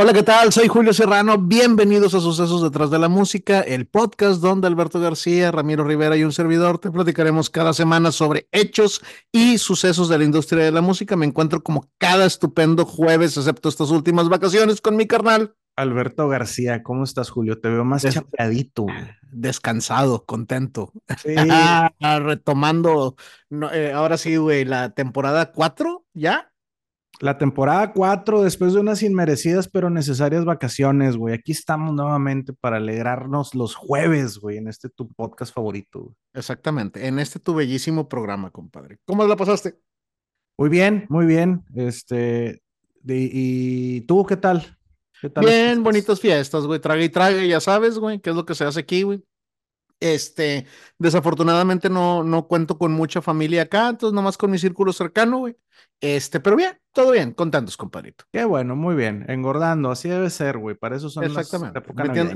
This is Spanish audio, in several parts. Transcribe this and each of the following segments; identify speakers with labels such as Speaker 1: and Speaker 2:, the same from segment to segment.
Speaker 1: Hola, ¿qué tal? Soy Julio Serrano. Bienvenidos a Sucesos detrás de la música, el podcast donde Alberto García, Ramiro Rivera y un servidor te platicaremos cada semana sobre hechos y sucesos de la industria de la música. Me encuentro como cada estupendo jueves, excepto estas últimas vacaciones con mi carnal.
Speaker 2: Alberto García, ¿cómo estás, Julio? Te veo más Des
Speaker 1: Descansado, contento. Sí. Retomando, eh, ahora sí, güey, la temporada 4, ¿ya?
Speaker 2: La temporada 4, después de unas inmerecidas pero necesarias vacaciones, güey. Aquí estamos nuevamente para alegrarnos los jueves, güey, en este tu podcast favorito.
Speaker 1: Exactamente, en este tu bellísimo programa, compadre. ¿Cómo la pasaste?
Speaker 2: Muy bien, muy bien. Este, ¿y tú qué tal?
Speaker 1: ¿Qué tal bien, bonitas fiestas, güey. Traga y traga, ya sabes, güey, qué es lo que se hace aquí, güey. Este, desafortunadamente no, no cuento con mucha familia acá, entonces nomás con mi círculo cercano, güey. Este, pero bien, todo bien, contentos, compadrito.
Speaker 2: Qué bueno, muy bien. Engordando, así debe ser, güey. Para eso son
Speaker 1: Exactamente. las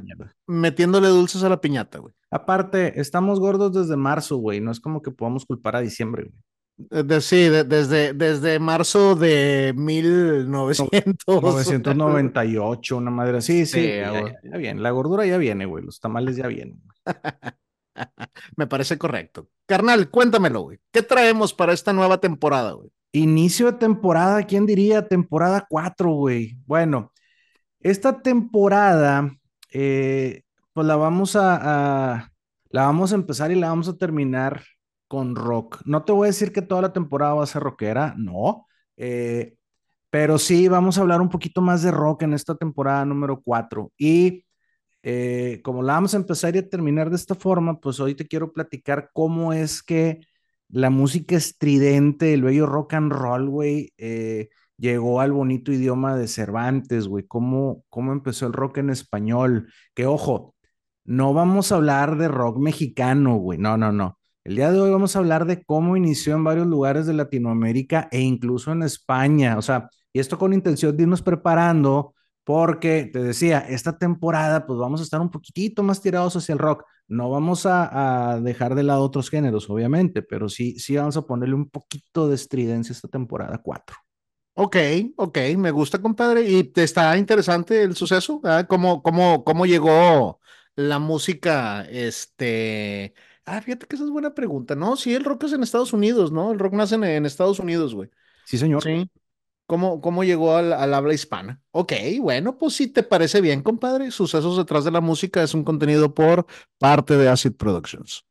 Speaker 1: metiéndole dulces a la piñata, güey.
Speaker 2: Aparte, estamos gordos desde marzo, güey. No es como que podamos culpar a diciembre, güey.
Speaker 1: Eh, sí, desde, desde marzo de
Speaker 2: 1998, una madre así, sí, sí ya, ya, viene, la gordura ya viene, güey, los tamales ya vienen.
Speaker 1: Me parece correcto. Carnal, cuéntamelo, güey. ¿Qué traemos para esta nueva temporada, güey?
Speaker 2: Inicio de temporada, ¿quién diría? Temporada 4, güey. Bueno, esta temporada, eh, pues la vamos a, la vamos a empezar y la vamos a terminar con rock. No te voy a decir que toda la temporada va a ser rockera, no. Eh, pero sí, vamos a hablar un poquito más de rock en esta temporada número 4. Y eh, como la vamos a empezar y a terminar de esta forma, pues hoy te quiero platicar cómo es que la música estridente, el bello rock and roll, güey, eh, llegó al bonito idioma de Cervantes, güey, cómo, cómo empezó el rock en español. Que ojo, no vamos a hablar de rock mexicano, güey, no, no, no. El día de hoy vamos a hablar de cómo inició en varios lugares de Latinoamérica e incluso en España, o sea, y esto con intención de irnos preparando porque te decía, esta temporada pues vamos a estar un poquitito más tirados hacia el rock. No vamos a, dejar de lado otros géneros, obviamente, pero sí, sí vamos a ponerle un poquito de estridencia esta temporada 4.
Speaker 1: Ok, ok, me gusta, compadre. ¿Y te está interesante el suceso? ¿Cómo, cómo, cómo llegó la música? Este. Ah, fíjate que esa es buena pregunta, ¿no? Sí, el rock es en Estados Unidos, ¿no? El rock nace en, en Estados Unidos, güey.
Speaker 2: Sí, señor.
Speaker 1: Sí. ¿Cómo, cómo llegó al, al, habla hispana? Ok, bueno, pues si te parece bien, compadre. Sucesos detrás de la música es un contenido por parte de Acid Productions.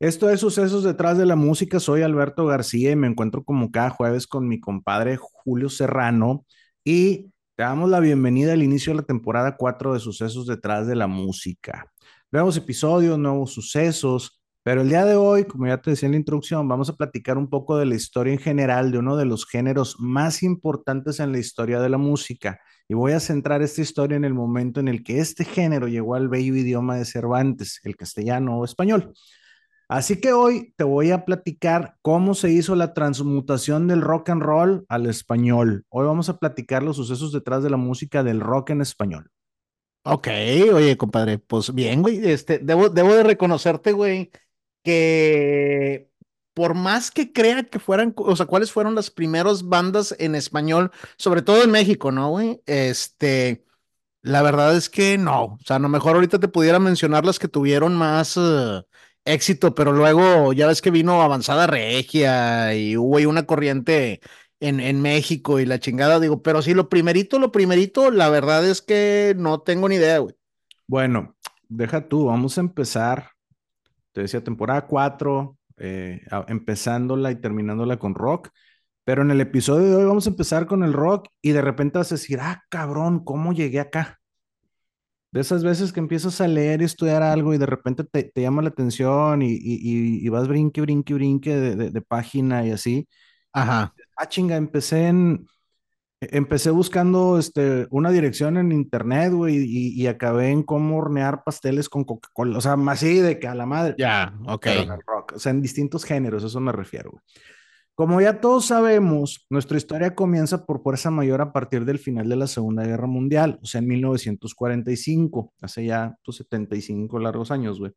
Speaker 2: Esto es Sucesos detrás de la música. Soy Alberto García y me encuentro como cada jueves con mi compadre Julio Serrano y te damos la bienvenida al inicio de la temporada 4 de Sucesos detrás de la música. Nuevos episodios, nuevos sucesos, pero el día de hoy, como ya te decía en la introducción, vamos a platicar un poco de la historia en general de uno de los géneros más importantes en la historia de la música. Y voy a centrar esta historia en el momento en el que este género llegó al bello idioma de Cervantes, el castellano o español. Así que hoy te voy a platicar cómo se hizo la transmutación del rock and roll al español. Hoy vamos a platicar los sucesos detrás de la música del rock en español.
Speaker 1: Ok, oye, compadre, pues bien, güey, este, debo, de reconocerte, güey, que por más que crea que fueran, o sea, cuáles fueron las primeras bandas en español, sobre todo en México, ¿no, güey? Este, la verdad es que no, o sea, a lo mejor ahorita te pudiera mencionar las que tuvieron más... Eh, éxito, pero luego ya ves que vino Avanzada Regia y hubo ahí una corriente en, en México y la chingada, digo, pero sí, lo primerito, lo primerito, la verdad es que no tengo ni idea, güey.
Speaker 2: Bueno, deja tú, vamos a empezar, te decía, temporada 4, eh, empezándola y terminándola con rock. Pero en el episodio de hoy vamos a empezar con el rock y de repente vas a decir, ah, cabrón, ¿cómo llegué acá? De esas veces que empiezas a leer y estudiar algo y de repente te, llama la atención y, y, vas brinque, brinque, brinque de, de, página y así.
Speaker 1: Ajá.
Speaker 2: Ah, chinga, empecé en, empecé buscando este, una dirección en internet, güey, y, acabé en cómo hornear pasteles con Coca-Cola, o sea, más así de que a la madre.
Speaker 1: Ya, ok.
Speaker 2: o sea, en distintos géneros, eso me refiero, güey. Como ya todos sabemos, nuestra historia comienza por fuerza mayor a partir del final de la Segunda Guerra Mundial, o sea, en 1945, hace ya 75 pues, largos años, güey.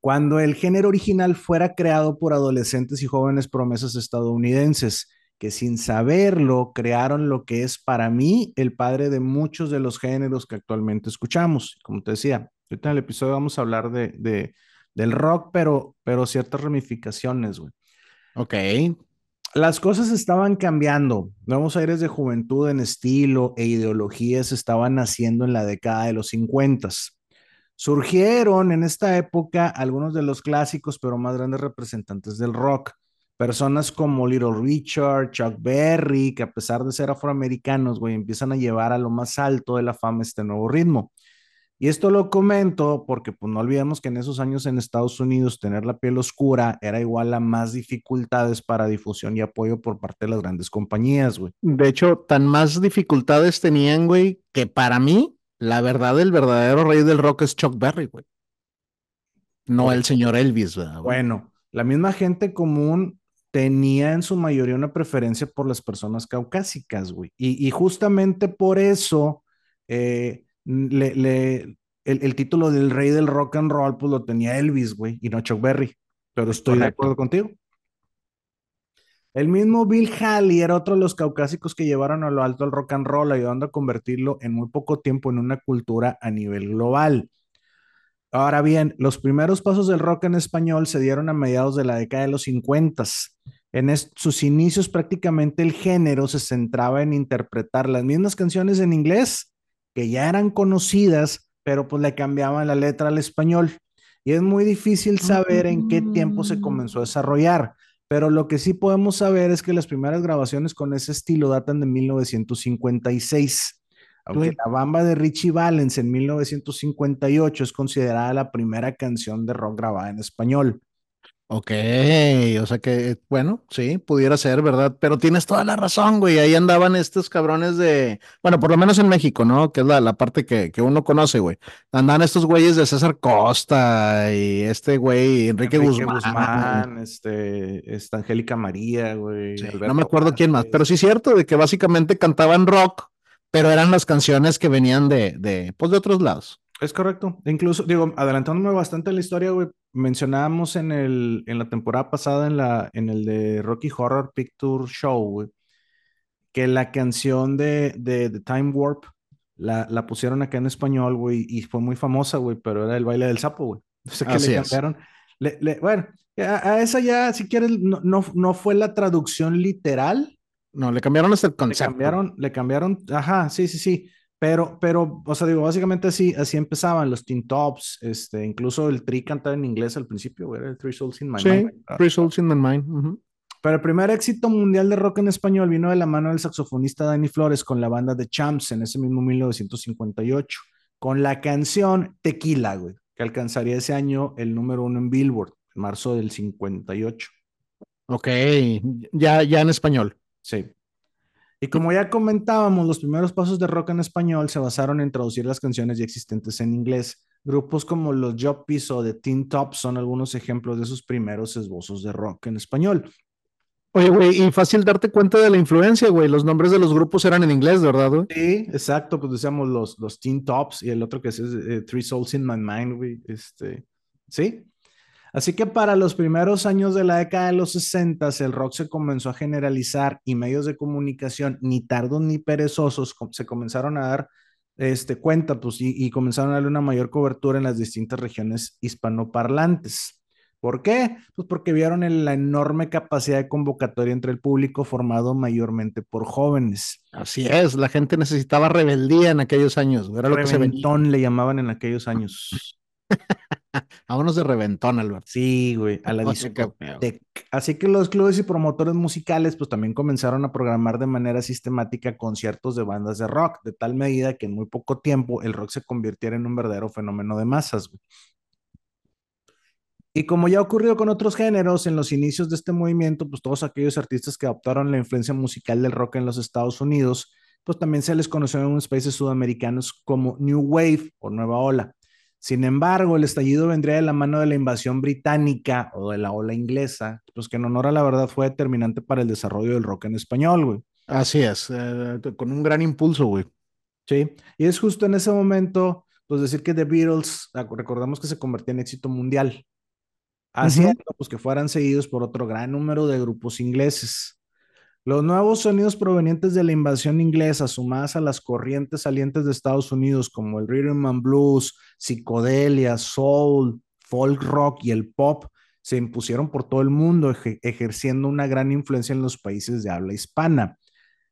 Speaker 2: Cuando el género original fuera creado por adolescentes y jóvenes promesas estadounidenses, que sin saberlo crearon lo que es para mí el padre de muchos de los géneros que actualmente escuchamos. Como te decía, ahorita en el episodio vamos a hablar de del rock, pero, pero ciertas ramificaciones, güey.
Speaker 1: Ok.
Speaker 2: Las cosas estaban cambiando. Nuevos aires de juventud en estilo e ideologías estaban naciendo en la década de los 50. Surgieron en esta época algunos de los clásicos, pero más grandes representantes del rock. Personas como Little Richard, Chuck Berry, que a pesar de ser afroamericanos, güey, empiezan a llevar a lo más alto de la fama este nuevo ritmo. Y esto lo comento porque pues no olvidemos que en esos años en Estados Unidos tener la piel oscura era igual a más dificultades para difusión y apoyo por parte de las grandes compañías, güey.
Speaker 1: De hecho, tan más dificultades tenían, güey, que para mí, la verdad, el verdadero rey del rock es Chuck Berry, güey. No el señor Elvis,
Speaker 2: ¿verdad? Bueno, la misma gente común tenía en su mayoría una preferencia por las personas caucásicas, güey. Y, y justamente por eso... Eh, le, le, el, título del rey del rock and roll, pues lo tenía Elvis, güey, y no Chuck Berry. Pero estoy de acuerdo contigo. El mismo Bill Haley era otro de los caucásicos que llevaron a lo alto el rock and roll, ayudando a convertirlo en muy poco tiempo en una cultura a nivel global. Ahora bien, los primeros pasos del rock en español se dieron a mediados de la década de los 50. En sus inicios prácticamente el género se centraba en interpretar las mismas canciones en inglés que ya eran conocidas, pero pues le cambiaban la letra al español. Y es muy difícil saber en qué tiempo se comenzó a desarrollar, pero lo que sí podemos saber es que las primeras grabaciones con ese estilo datan de 1956. Aunque la bamba de Richie Valens en 1958 es considerada la primera canción de rock grabada en español.
Speaker 1: Ok, o sea que, bueno, sí, pudiera ser, ¿verdad? Pero tienes toda la razón, güey. Ahí andaban estos cabrones de, bueno, por lo menos en México, ¿no? Que es la, la parte que, que uno conoce, güey. Andaban estos güeyes de César Costa y este güey, Enrique, Guzmán.
Speaker 2: este, esta Angélica María, güey.
Speaker 1: no me acuerdo quién más, pero sí es cierto de que básicamente cantaban rock, pero eran las canciones que venían de, de, pues de otros lados.
Speaker 2: Es correcto. Incluso, digo, adelantándome bastante la historia, güey, mencionábamos en, el, en la temporada pasada, en, la, en el de Rocky Horror Picture Show, güey, que la canción de, de, Time Warp la, la, pusieron acá en español, güey, y fue muy famosa, güey, pero era el baile del sapo, güey. O sea, que le cambiaron. Le, bueno, a, esa ya, si quieres, no, no, no fue la traducción literal.
Speaker 1: No, le cambiaron hasta el concepto.
Speaker 2: Le cambiaron, le cambiaron, ajá, sí, sí, sí. Pero, pero, o sea, digo, básicamente así, así empezaban los Teen Tops, este, incluso el Tri cantaba en inglés al principio, era el Three Souls in My Mind.
Speaker 1: Sí, Three Souls in My Mind.
Speaker 2: Pero el primer éxito mundial de rock en español vino de la mano del saxofonista Danny Flores con la banda de Champs en ese mismo 1958, con la canción Tequila, güey, que alcanzaría ese año el número uno en Billboard, en marzo del 58.
Speaker 1: Ok, ya, ya en español.
Speaker 2: Sí. Y como ya comentábamos, los primeros pasos de rock en español se basaron en traducir las canciones ya existentes en inglés. Grupos como los Joppies o The Teen Tops son algunos ejemplos de sus primeros esbozos de rock en español.
Speaker 1: Oye, güey, y fácil darte cuenta de la influencia, güey. Los nombres de los grupos eran en inglés, ¿verdad, güey?
Speaker 2: Sí, exacto. Pues decíamos los, los Teen Tops y el otro que es eh, Three Souls in My Mind, güey. Este, sí, Así que para los primeros años de la década de los 60, el rock se comenzó a generalizar y medios de comunicación, ni tardos ni perezosos, se comenzaron a dar este, cuenta pues, y, comenzaron a darle una mayor cobertura en las distintas regiones hispanoparlantes. ¿Por qué? Pues porque vieron la enorme capacidad de convocatoria entre el público formado mayormente por jóvenes.
Speaker 1: Así es, la gente necesitaba rebeldía en aquellos años.
Speaker 2: Era lo que se le llamaban en aquellos años.
Speaker 1: Vámonos de reventón, Albert.
Speaker 2: Sí, güey, a la Así que los clubes y promotores musicales, pues también comenzaron a programar de manera sistemática conciertos de bandas de rock, de tal medida que en muy poco tiempo el rock se convirtiera en un verdadero fenómeno de masas, Y como ya ocurrió con otros géneros, en los inicios de este movimiento, pues todos aquellos artistas que adoptaron la influencia musical del rock en los Estados Unidos, pues también se les conoció en unos países sudamericanos como New Wave o Nueva Ola Sin embargo, el estallido vendría de la mano de la invasión británica o de la ola inglesa, pues que en honor a la verdad fue determinante para el desarrollo del rock en español, güey.
Speaker 1: Así es, eh, con un gran impulso, güey.
Speaker 2: Sí, y es justo en ese momento, pues decir que The Beatles, recordamos que se convertía en éxito mundial, haciendo pues que fueran seguidos por otro gran número de grupos ingleses. Los nuevos sonidos provenientes de la invasión inglesa, sumadas a las corrientes salientes de Estados Unidos, como el rhythm and blues, psicodelia, soul, folk rock y el pop, se impusieron por todo el mundo, ejerciendo una gran influencia en los países de habla hispana.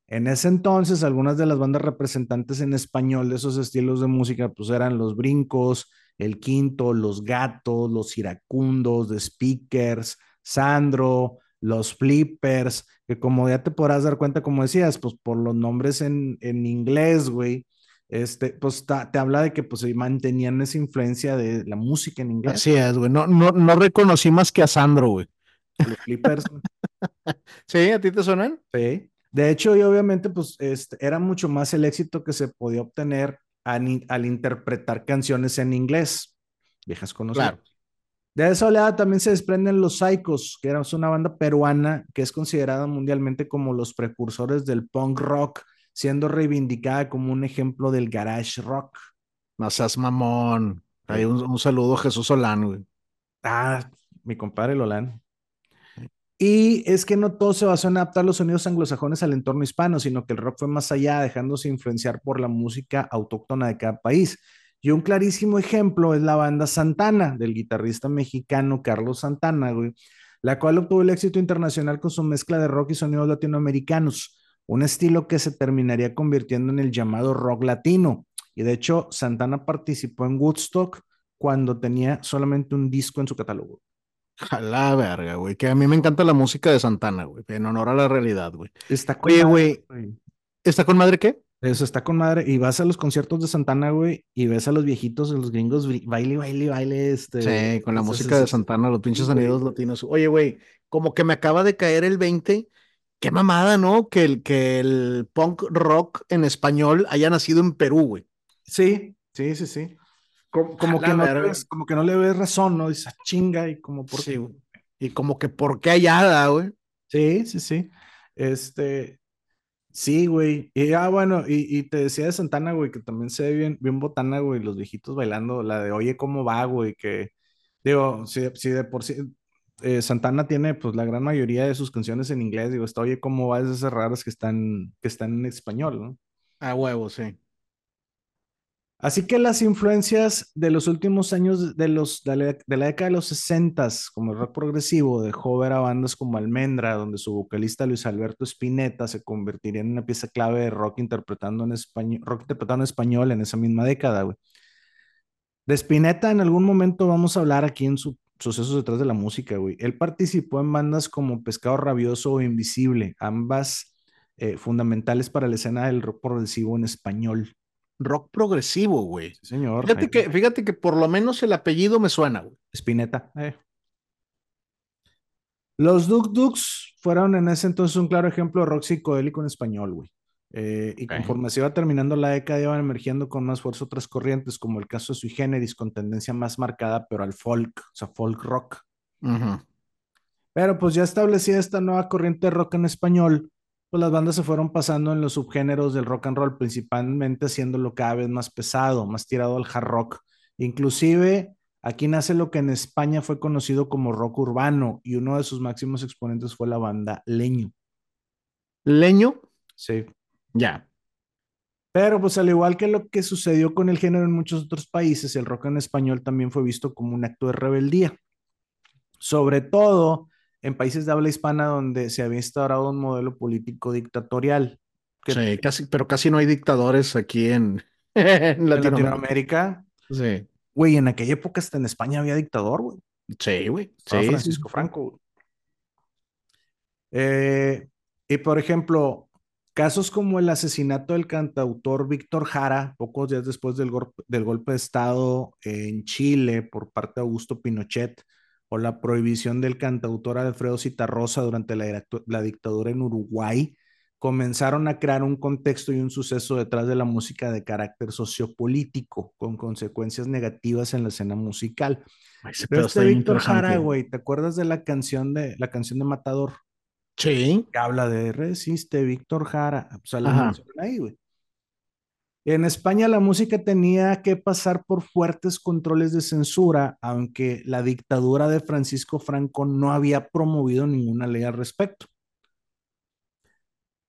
Speaker 2: En ese entonces, algunas de las bandas representantes en español de esos estilos de música, pues eran Los Brincos, El Quinto, Los Gatos, Los Iracundos, The Speakers, Sandro, Los Flippers, que como ya te podrás dar cuenta, como decías, pues por los nombres en, en inglés, güey, este, pues te habla de que pues mantenían esa influencia de la música en inglés.
Speaker 1: Así es, güey. No, no, no reconocí más que a Sandro, güey.
Speaker 2: Los Flippers.
Speaker 1: ¿Sí? ¿A ti te suenan?
Speaker 2: Sí. De hecho, y obviamente, pues este, era mucho más el éxito que se podía obtener al, interpretar canciones en inglés, viejas conocidas. Claro. De esa oleada también se desprenden los Psychos, que era una banda peruana que es considerada mundialmente como los precursores del punk rock, siendo reivindicada como un ejemplo del garage rock.
Speaker 1: No seas mamón. Hay un, saludo a Jesús Solán, güey.
Speaker 2: Ah, mi compadre Lolán. Y es que no todo se basó en adaptar los sonidos anglosajones al entorno hispano, sino que el rock fue más allá, dejándose influenciar por la música autóctona de cada país. Y un clarísimo ejemplo es la banda Santana, del guitarrista mexicano Carlos Santana, güey, la cual obtuvo el éxito internacional con su mezcla de rock y sonidos latinoamericanos, un estilo que se terminaría convirtiendo en el llamado rock latino. Y de hecho, Santana participó en Woodstock cuando tenía solamente un disco en su catálogo.
Speaker 1: A la verga, güey. Que a mí me encanta la música de Santana, güey. En honor a la realidad, güey.
Speaker 2: Está con Oye,
Speaker 1: güey. ¿Está con madre qué?
Speaker 2: Eso está con madre. Y vas a los conciertos de Santana, güey, y ves a los viejitos, a los gringos, baile, baile, baile. Este,
Speaker 1: sí, con la música de Santana, los pinches sonidos latinos. Oye, güey, como que me acaba de caer el 20. Qué mamada, ¿no? Que el, que el punk rock en español haya nacido en Perú, güey.
Speaker 2: Sí, sí, sí, sí. Como, que no como, que no le ves razón, ¿no? Dice, ah, chinga, y como por
Speaker 1: qué. y como que por qué hallada, güey.
Speaker 2: Sí, sí, sí. Este, sí, güey. Y ah, bueno, y, te decía de Santana, güey, que también se ve bien, bien botana, güey, los viejitos bailando, la de Oye, ¿cómo va, güey? Que, digo, si, si de por sí, eh, Santana tiene, pues, la gran mayoría de sus canciones en inglés, digo, está Oye, ¿cómo va? esas raras que están, que están en español, ¿no?
Speaker 1: A huevo, sí.
Speaker 2: Así que las influencias de los últimos años de, los, de, la, década de los 60, como el rock progresivo, dejó ver a bandas como Almendra, donde su vocalista Luis Alberto Spinetta se convertiría en una pieza clave de rock interpretando en español, rock interpretando en español en esa misma década, güey. De Spinetta en algún momento vamos a hablar aquí en su Sucesos detrás de la música, güey. Él participó en bandas como Pescado Rabioso o Invisible, ambas eh, fundamentales para la escena del rock progresivo en español
Speaker 1: rock progresivo, güey.
Speaker 2: señor.
Speaker 1: Fíjate que, fíjate que por lo menos el apellido me suena, güey.
Speaker 2: Spinetta. Eh. Los Duk Duks fueron en ese entonces un claro ejemplo de rock psicodélico en español, güey. Eh, y conforme se iba terminando la década, iban emergiendo con más fuerza otras corrientes, como el caso de Sui Generis, con tendencia más marcada, pero al folk, o sea, folk rock. Pero pues ya establecida esta nueva corriente de rock en español, pues las bandas se fueron pasando en los subgéneros del rock and roll, principalmente haciéndolo cada vez más pesado, más tirado al hard rock. Inclusive aquí nace lo que en España fue conocido como rock urbano y uno de sus máximos exponentes fue la banda Leño.
Speaker 1: ¿Leño?
Speaker 2: Sí.
Speaker 1: Ya.
Speaker 2: Pero pues al igual que lo que sucedió con el género en muchos otros países, el rock en español también fue visto como un acto de rebeldía. Sobre todo en países de habla hispana donde se había instaurado un modelo político dictatorial.
Speaker 1: sí, casi, pero casi no hay dictadores aquí en,
Speaker 2: Latinoamérica.
Speaker 1: Sí.
Speaker 2: Güey, en aquella época hasta en España había dictador, güey.
Speaker 1: Sí, güey. Sí,
Speaker 2: Francisco Franco. Eh, y por ejemplo, casos como el asesinato del cantautor Víctor Jara, pocos días después del, del golpe de Estado en Chile por parte de Augusto Pinochet, o la prohibición del cantautor Alfredo Citarrosa durante la, dictadura en Uruguay, comenzaron a crear un contexto y un suceso detrás de la música de carácter sociopolítico, con consecuencias negativas en la escena musical. Pero este Víctor Jara, güey, ¿te acuerdas de la canción de la canción de Matador?
Speaker 1: Sí.
Speaker 2: Que habla de resiste Víctor Jara. O sea, la ahí, güey. En España la música tenía que pasar por fuertes controles de censura, aunque la dictadura de Francisco Franco no había promovido ninguna ley al respecto.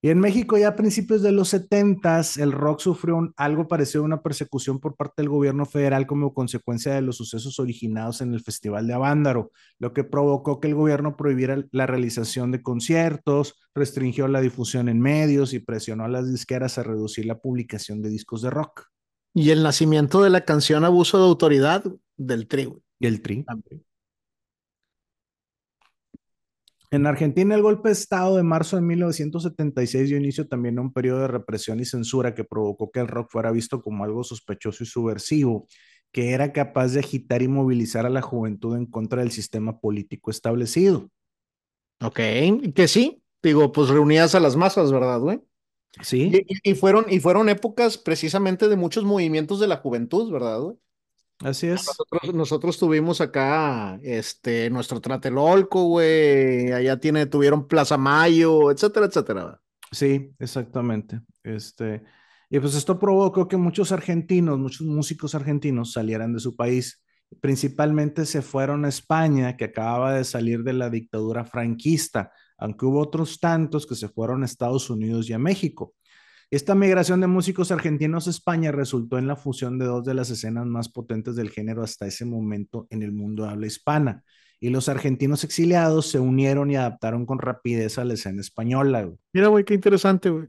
Speaker 2: Y en México ya a principios de los 70 el rock sufrió algo parecido a una persecución por parte del gobierno federal como consecuencia de los sucesos originados en el Festival de Avándaro, lo que provocó que el gobierno prohibiera la realización de conciertos, restringió la difusión en medios y presionó a las disqueras a reducir la publicación de discos de rock.
Speaker 1: Y el nacimiento de la canción Abuso de Autoridad del Tri.
Speaker 2: Y el Tri. En Argentina, el golpe de Estado de marzo de 1976 dio inicio también a un periodo de represión y censura que provocó que el rock fuera visto como algo sospechoso y subversivo, que era capaz de agitar y movilizar a la juventud en contra del sistema político establecido.
Speaker 1: Ok, que sí, digo, pues reunías a las masas, ¿verdad, güey?
Speaker 2: Sí.
Speaker 1: Y, fueron, y fueron épocas precisamente de muchos movimientos de la juventud, ¿verdad, güey?
Speaker 2: Así es.
Speaker 1: Nosotros, tuvimos acá este, nuestro Tratelolco, güey. Allá tiene, tuvieron Plaza Mayo, etcétera, etcétera.
Speaker 2: Sí, exactamente. Este, y pues esto provocó que muchos argentinos, muchos músicos argentinos salieran de su país. Principalmente se fueron a España, que acababa de salir de la dictadura franquista, aunque hubo otros tantos que se fueron a Estados Unidos y a México. Esta migración de músicos argentinos a España resultó en la fusión de dos de las escenas más potentes del género hasta ese momento en el mundo de habla hispana. Y los argentinos exiliados se unieron y adaptaron con rapidez a la escena española.
Speaker 1: Mira, güey, qué interesante, güey.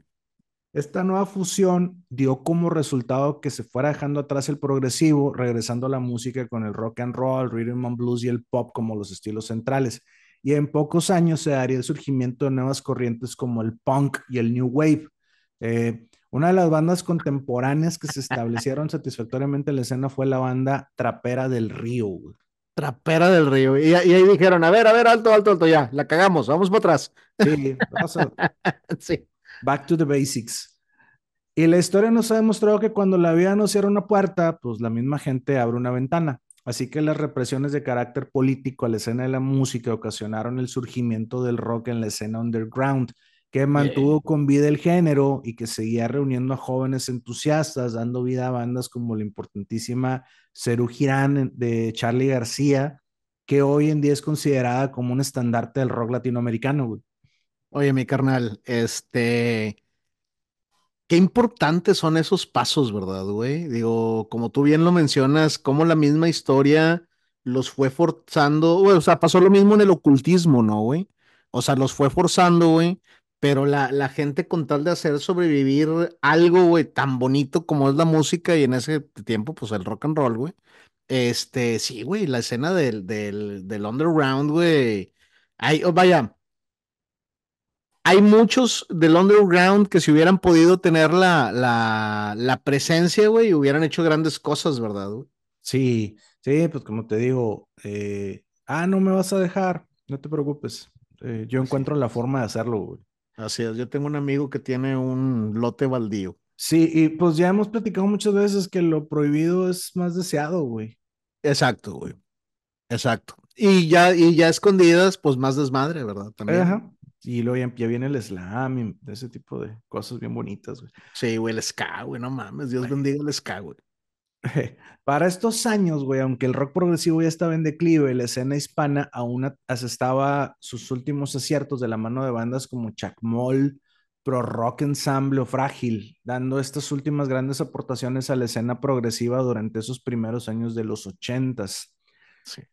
Speaker 2: Esta nueva fusión dio como resultado que se fuera dejando atrás el progresivo, regresando a la música con el rock and roll, rhythm and blues y el pop como los estilos centrales. Y en pocos años se daría el surgimiento de nuevas corrientes como el punk y el new wave, eh, una de las bandas contemporáneas que se establecieron satisfactoriamente en la escena fue la banda Trapera del Río.
Speaker 1: Trapera del Río. Y, ahí dijeron, a ver, a ver, alto, alto, alto, ya, la cagamos, vamos para atrás.
Speaker 2: Sí, a... sí. Back to the basics. Y la historia nos ha demostrado que cuando la vida nos cierra una puerta, pues la misma gente abre una ventana. Así que las represiones de carácter político a la escena de la música ocasionaron el surgimiento del rock en la escena underground que mantuvo con vida el género y que seguía reuniendo a jóvenes entusiastas, dando vida a bandas como la importantísima Cerú Girán de Charlie García, que hoy en día es considerada como un estandarte del rock latinoamericano.
Speaker 1: Oye, mi carnal, este, qué importantes son esos pasos, ¿verdad, güey? Digo, como tú bien lo mencionas, como la misma historia los fue forzando, o sea, pasó lo mismo en el ocultismo, ¿no, güey? O sea, los fue forzando, güey, pero la, la gente con tal de hacer sobrevivir algo, güey, tan bonito como es la música y en ese tiempo, pues el rock and roll, güey. Este, sí, güey, la escena del, del, del underground, güey. Hay, oh, vaya, hay muchos del underground que si hubieran podido tener la, la, la presencia, güey, hubieran hecho grandes cosas, ¿verdad? Güey?
Speaker 2: Sí, sí, pues como te digo, eh, ah, no me vas a dejar, no te preocupes. Eh, yo encuentro la forma de hacerlo, güey.
Speaker 1: Así es, yo tengo un amigo que tiene un lote baldío.
Speaker 2: Sí, y pues ya hemos platicado muchas veces que lo prohibido es más deseado, güey.
Speaker 1: Exacto, güey. Exacto. Y ya, y ya escondidas, pues más desmadre, ¿verdad?
Speaker 2: También. Ajá. Y luego ya, viene el slam y ese tipo de cosas bien bonitas, güey.
Speaker 1: Sí, güey, el ska, güey, no mames, Dios bendiga el ska, güey.
Speaker 2: Para estos años, güey, aunque el rock progresivo ya estaba en declive, la escena hispana aún asestaba sus últimos aciertos de la mano de bandas como Chacmol, Pro Rock Ensemble o Frágil, dando estas últimas grandes aportaciones a la escena progresiva durante esos primeros años de los ochentas.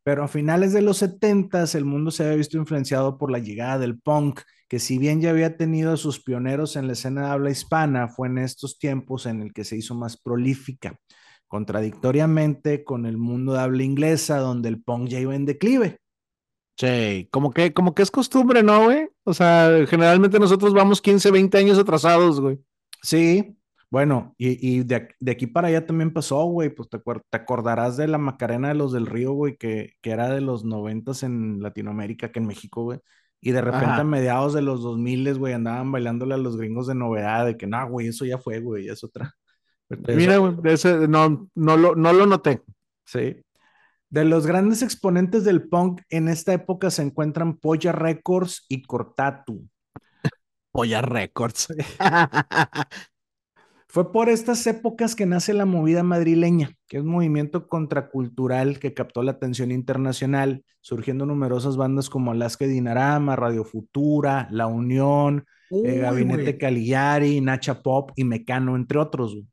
Speaker 2: Pero a finales de los setentas, el mundo se había visto influenciado por la llegada del punk, que si bien ya había tenido a sus pioneros en la escena de habla hispana, fue en estos tiempos en el que se hizo más prolífica contradictoriamente con el mundo de habla inglesa, donde el punk ya iba en declive.
Speaker 1: Sí, como que, como que es costumbre, ¿no, güey? O sea, generalmente nosotros vamos 15, 20 años atrasados, güey.
Speaker 2: Sí, bueno, y, de, aquí para allá también pasó, güey, pues te, acordarás de la Macarena de los del Río, güey, que, que era de los noventas en Latinoamérica, que en México, güey. Y de repente a mediados de los 2000, güey, andaban bailándole a los gringos de novedad, de que no, güey, eso ya fue, güey, es otra.
Speaker 1: Mira, güey, ese no, no lo, no lo noté.
Speaker 2: sí. De los grandes exponentes del punk en esta época se encuentran Polla Records y Cortatu.
Speaker 1: Polla Records.
Speaker 2: Fue por estas épocas que nace la movida madrileña, que es un movimiento contracultural que captó la atención internacional, surgiendo numerosas bandas como Alaska y Dinarama, Radio Futura, La Unión, eh, Gabinete. Caligari, Nacha Pop y Mecano, entre otros. güey.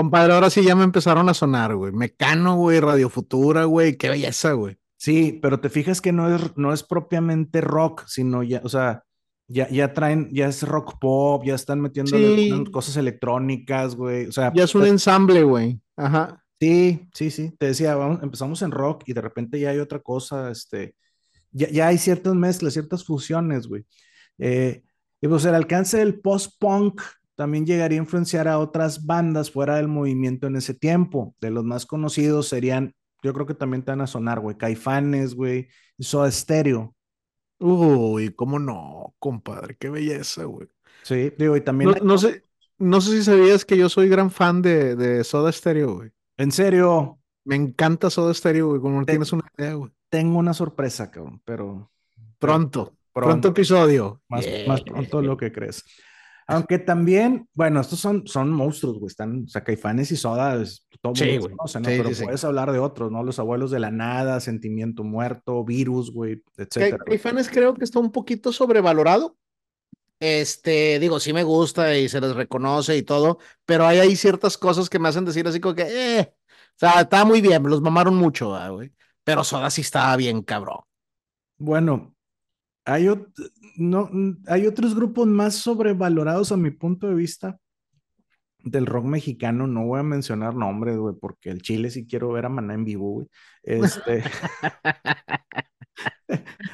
Speaker 1: Compadre, ahora sí ya me empezaron a sonar, güey. Mecano, güey, Radio Futura, güey. Qué belleza, güey.
Speaker 2: Sí, pero te fijas que no es, no es propiamente rock, sino ya, o sea, ya, ya traen, ya es rock pop, ya están
Speaker 1: Sí,
Speaker 2: cosas electrónicas, güey. O sea,
Speaker 1: ya es un ensamble, güey. Ajá.
Speaker 2: Sí, sí, sí. Te decía, vamos, empezamos en rock y de repente ya hay otra cosa, este, ya, ya hay ciertas mezclas, ciertas fusiones, güey. Eh, y pues el alcance del post-punk también llegaría a influenciar a otras bandas fuera del movimiento en ese tiempo. De los más conocidos serían, yo creo que también te van a sonar, güey, Caifanes, güey, Soda Stereo.
Speaker 1: Uy, cómo no, compadre. Qué belleza, güey.
Speaker 2: Sí, digo, y también
Speaker 1: No,
Speaker 2: hay,
Speaker 1: no sé, no sé si sabías que yo soy gran fan de, de Soda Stereo, güey.
Speaker 2: en serio,
Speaker 1: Me encanta Soda Stereo, güey. Como no tienes una idea, güey.
Speaker 2: tengo una sorpresa, cabrón, pero, pero
Speaker 1: Pronto, pronto
Speaker 2: pronto.
Speaker 1: episodio.
Speaker 2: Más,
Speaker 1: Yeah.
Speaker 2: más pronto de lo que crees. Aunque también, bueno, estos son, son monstruos, güey. Están, o sea, Caifanes y Soda, es- todo
Speaker 1: Sí,
Speaker 2: ¿no?
Speaker 1: Sí,
Speaker 2: Pero
Speaker 1: sí, sí.
Speaker 2: puedes hablar de otros, ¿no? Los abuelos de la nada, Sentimiento Muerto, Virus, güey, etcétera. güey.
Speaker 1: Caifanes creo que está un poquito sobrevalorado. Este, digo, sí me gusta y se les reconoce y todo, pero hay ahí ciertas cosas que me hacen decir así como que, eh, o sea, está muy bien, los mamaron mucho, ah, güey. Pero Soda sí estaba bien, cabrón.
Speaker 2: Bueno, hay, ot- no, hay otros grupos más sobrevalorados a mi punto de vista del rock mexicano. No voy a mencionar nombres, güey, porque el Chile sí quiero ver a Maná en vivo, güey. Este,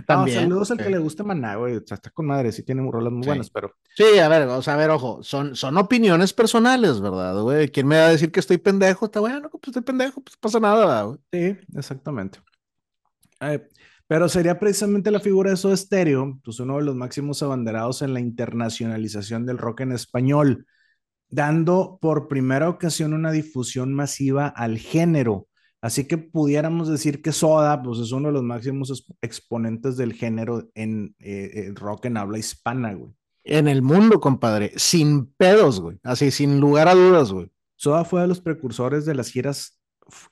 Speaker 2: no, saludos al que le guste Maná, güey. O sea, está con madre, sí tiene rolas muy
Speaker 1: Sí.
Speaker 2: buenas, pero
Speaker 1: Sí, a ver, o sea, a ver, ojo, son, son opiniones personales, ¿verdad, güey? ¿Quién me va a decir que estoy pendejo? Está bueno, pues estoy pendejo, pues pasa nada, ¿verdad, güey.
Speaker 2: Sí, exactamente. Eh, pero sería precisamente la figura de Soda Stereo, pues uno de los máximos abanderados en la internacionalización del rock en español, dando por primera ocasión una difusión masiva al género. Así que pudiéramos decir que Soda, pues es uno de los máximos exp- exponentes del género en eh, el rock en habla hispana, güey.
Speaker 1: En el mundo, compadre, sin pedos, güey. Así, sin lugar a dudas, güey.
Speaker 2: Soda fue de los precursores de las giras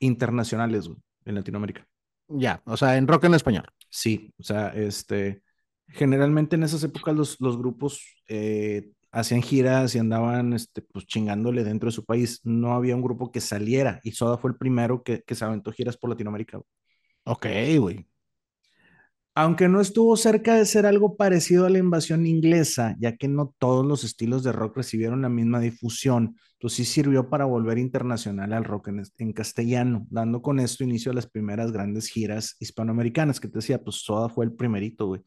Speaker 2: internacionales, güey, en Latinoamérica.
Speaker 1: Ya, o sea, en rock en español.
Speaker 2: Sí, o sea, este, generalmente en esas épocas los, los grupos eh, hacían giras y andaban, este, pues chingándole dentro de su país. No había un grupo que saliera y Soda fue el primero que, que se aventó giras por Latinoamérica.
Speaker 1: Ok, güey.
Speaker 2: Aunque no estuvo cerca de ser algo parecido a la invasión inglesa, ya que no todos los estilos de rock recibieron la misma difusión, pues sí sirvió para volver internacional al rock en, en castellano, dando con esto inicio a las primeras grandes giras hispanoamericanas, que te decía, pues Soda fue el primerito, güey.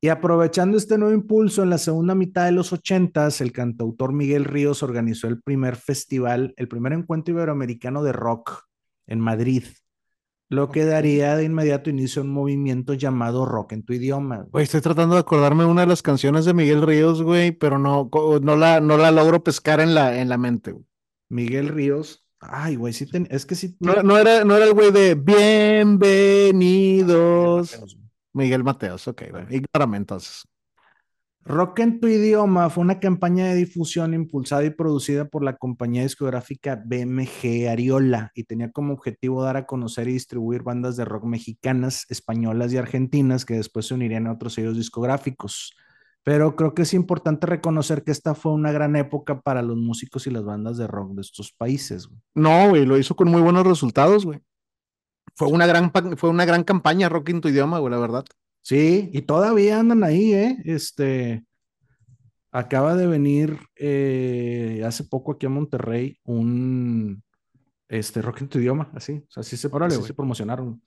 Speaker 2: Y aprovechando este nuevo impulso, en la segunda mitad de los ochentas, el cantautor Miguel Ríos organizó el primer festival, el primer encuentro iberoamericano de rock en Madrid, lo que daría de inmediato inicio a un movimiento llamado rock en tu idioma.
Speaker 1: Güey, estoy tratando de acordarme de una de las canciones de Miguel Ríos, güey, pero no, no la, no la logro pescar en la, en la mente, güey.
Speaker 2: Miguel Ríos, ay, güey, sí ten- es que sí.
Speaker 1: No, no era, no era el güey de Bienvenidos. Miguel Mateos, ok, güey. Ignórame entonces.
Speaker 2: Rock en tu idioma fue una campaña de difusión impulsada y producida por la compañía discográfica BMG Ariola y tenía como objetivo dar a conocer y distribuir bandas de rock mexicanas, españolas y argentinas que después se unirían a otros sellos discográficos. Pero creo que es importante reconocer que esta fue una gran época para los músicos y las bandas de rock de estos países.
Speaker 1: No, güey, lo hizo con muy buenos resultados, güey. Fue una gran, fue una gran campaña rock en tu idioma, güey, la verdad.
Speaker 2: Sí, y todavía andan ahí, ¿eh? Este, acaba de venir eh, hace poco aquí a Monterrey un, este, rock en tu idioma, así, o sea, así se,
Speaker 1: Órale,
Speaker 2: así
Speaker 1: güey.
Speaker 2: se promocionaron.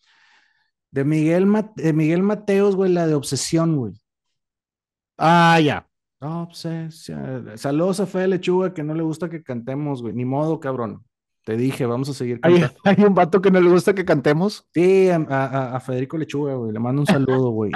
Speaker 2: De Miguel, de Miguel Mateos, güey, la de Obsesión, güey.
Speaker 1: Ah, ya.
Speaker 2: Obsesión. Saludos a Fede Lechuga que no le gusta que cantemos, güey. Ni modo, cabrón. Te dije, vamos a seguir
Speaker 1: Hay,
Speaker 2: cantando.
Speaker 1: hay un vato que no le gusta que cantemos.
Speaker 2: Sí, a, a- a Federico Lechuga, güey, le mando un saludo, güey.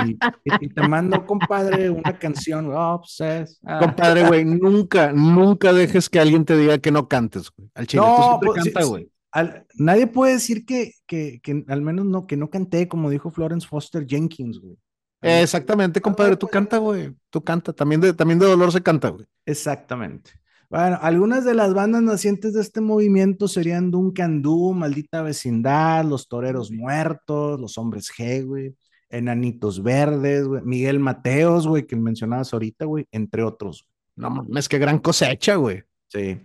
Speaker 2: Y, te mando, compadre, una canción, güey. Ah.
Speaker 1: Compadre, güey, nunca, nunca dejes que alguien te diga que no cantes, güey. Al chile, tú
Speaker 2: No,
Speaker 1: siempre
Speaker 2: pues,
Speaker 1: canta,
Speaker 2: sí.
Speaker 1: güey.
Speaker 2: Al- nadie puede decir que, que, que al menos no, que no canté, como dijo Florence Foster Jenkins, güey.
Speaker 1: Exactamente, compadre, tú canta, güey. Tú canta. También de, también de dolor se canta, güey.
Speaker 2: Exactamente. Bueno, algunas de las bandas nacientes de este movimiento serían Duncan Du, Maldita Vecindad, Los Toreros Muertos, Los Hombres G, güey, Enanitos Verdes, Miguel Mateos, güey, que mencionabas ahorita, güey, entre otros.
Speaker 1: No mames, qué gran cosecha, güey.
Speaker 2: Sí.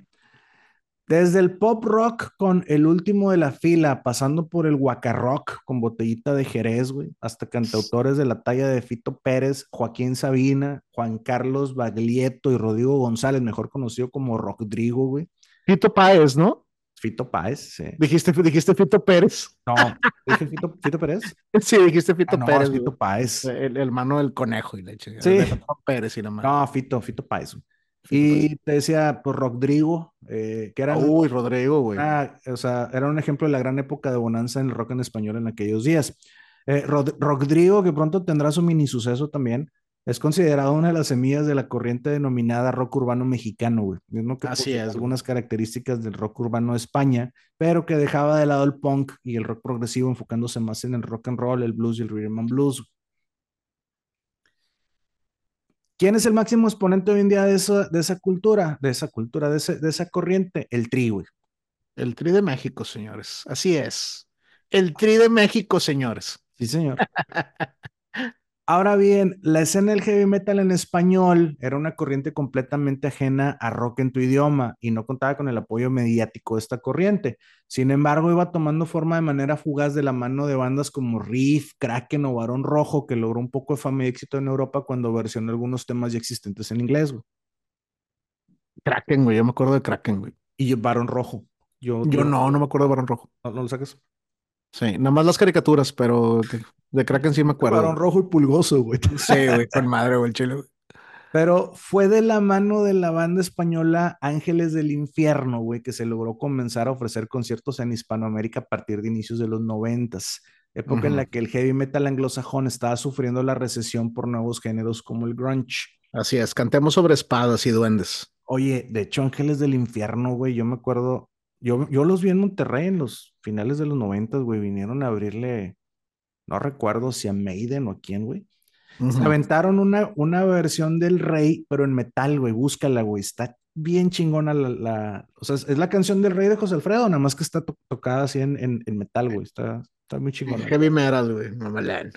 Speaker 2: Desde el pop rock con el último de la fila, pasando por el guaca rock con botellita de Jerez, güey, hasta cantautores de la talla de Fito Pérez, Joaquín Sabina, Juan Carlos Baglietto y Rodrigo González, mejor conocido como Rodrigo, güey.
Speaker 1: Fito Páez, ¿no?
Speaker 2: Fito Páez, sí.
Speaker 1: Dijiste, dijiste Fito Pérez.
Speaker 2: No, dije Fito, Fito Pérez.
Speaker 1: Sí, dijiste Fito
Speaker 2: Ah, no,
Speaker 1: Pérez.
Speaker 2: Fito Páez.
Speaker 1: El, el hermano del conejo y leche.
Speaker 2: Sí.
Speaker 1: Fito Pérez y la madre.
Speaker 2: No, Fito, Fito Páez. güey. Y te decía, pues Rodrigo, eh, que era
Speaker 1: Uy, Rodrigo, güey.
Speaker 2: Ah, o sea, era un ejemplo de la gran época de bonanza en el rock en español en aquellos días. Eh, Rod- Rodrigo, que pronto tendrá su mini suceso también, es considerado una de las semillas de la corriente denominada rock urbano mexicano, güey. Mismo que
Speaker 1: Así es,
Speaker 2: algunas características del rock urbano de España, pero que dejaba de lado el punk y el rock progresivo, enfocándose más en el rock and roll, el blues y el rhythm and blues. ¿Quién es el máximo exponente hoy en día de, esa cultura, de esa cultura, de, ese- de esa corriente? El tri, güey.
Speaker 1: El Tri de México, señores. Así es. El Tri de México, señores.
Speaker 2: Sí, señor. Ahora bien, la escena del heavy metal en español era una corriente completamente ajena a rock en tu idioma y no contaba con el apoyo mediático de esta corriente. Sin embargo, iba tomando forma de manera fugaz de la mano de bandas como Riff, Kraken o Barón Rojo, que logró un poco de fama y éxito en Europa cuando versionó algunos temas ya existentes en inglés, güey.
Speaker 1: Kraken, güey. Yo me acuerdo de Kraken, güey.
Speaker 2: Y yo, Barón Rojo. Yo,
Speaker 1: Yo no, no me acuerdo de Barón Rojo.
Speaker 2: ¿No, no lo sacas?
Speaker 1: Sí, nada más las caricaturas, pero de, Kraken sí me acuerdo.
Speaker 2: Rojo y Pulgoso, güey.
Speaker 1: Sí, güey, con madre, güey, el chile. güey.
Speaker 2: Pero fue de la mano de la banda española Ángeles del Infierno, güey, que se logró comenzar a ofrecer conciertos en Hispanoamérica a partir de inicios de los noventas, época en la que el heavy metal anglosajón estaba sufriendo la recesión por nuevos géneros como el grunge.
Speaker 1: Así es, cantemos sobre espadas y duendes.
Speaker 2: Oye, de hecho, Ángeles del Infierno, güey, yo me acuerdo, yo, yo los vi en Monterrey en los finales de los noventas, güey, vinieron a abrirle, no recuerdo si a Maiden o a quién, güey. Se aventaron una, una versión del Rey, pero en metal, güey. Búscala, güey. Está bien chingona la, la- O sea, es, es la canción del Rey de José Alfredo, nada más que está to- tocada así en, en, en metal, güey. Está, está muy chingona.
Speaker 1: Heavy metal, güey, mamalán.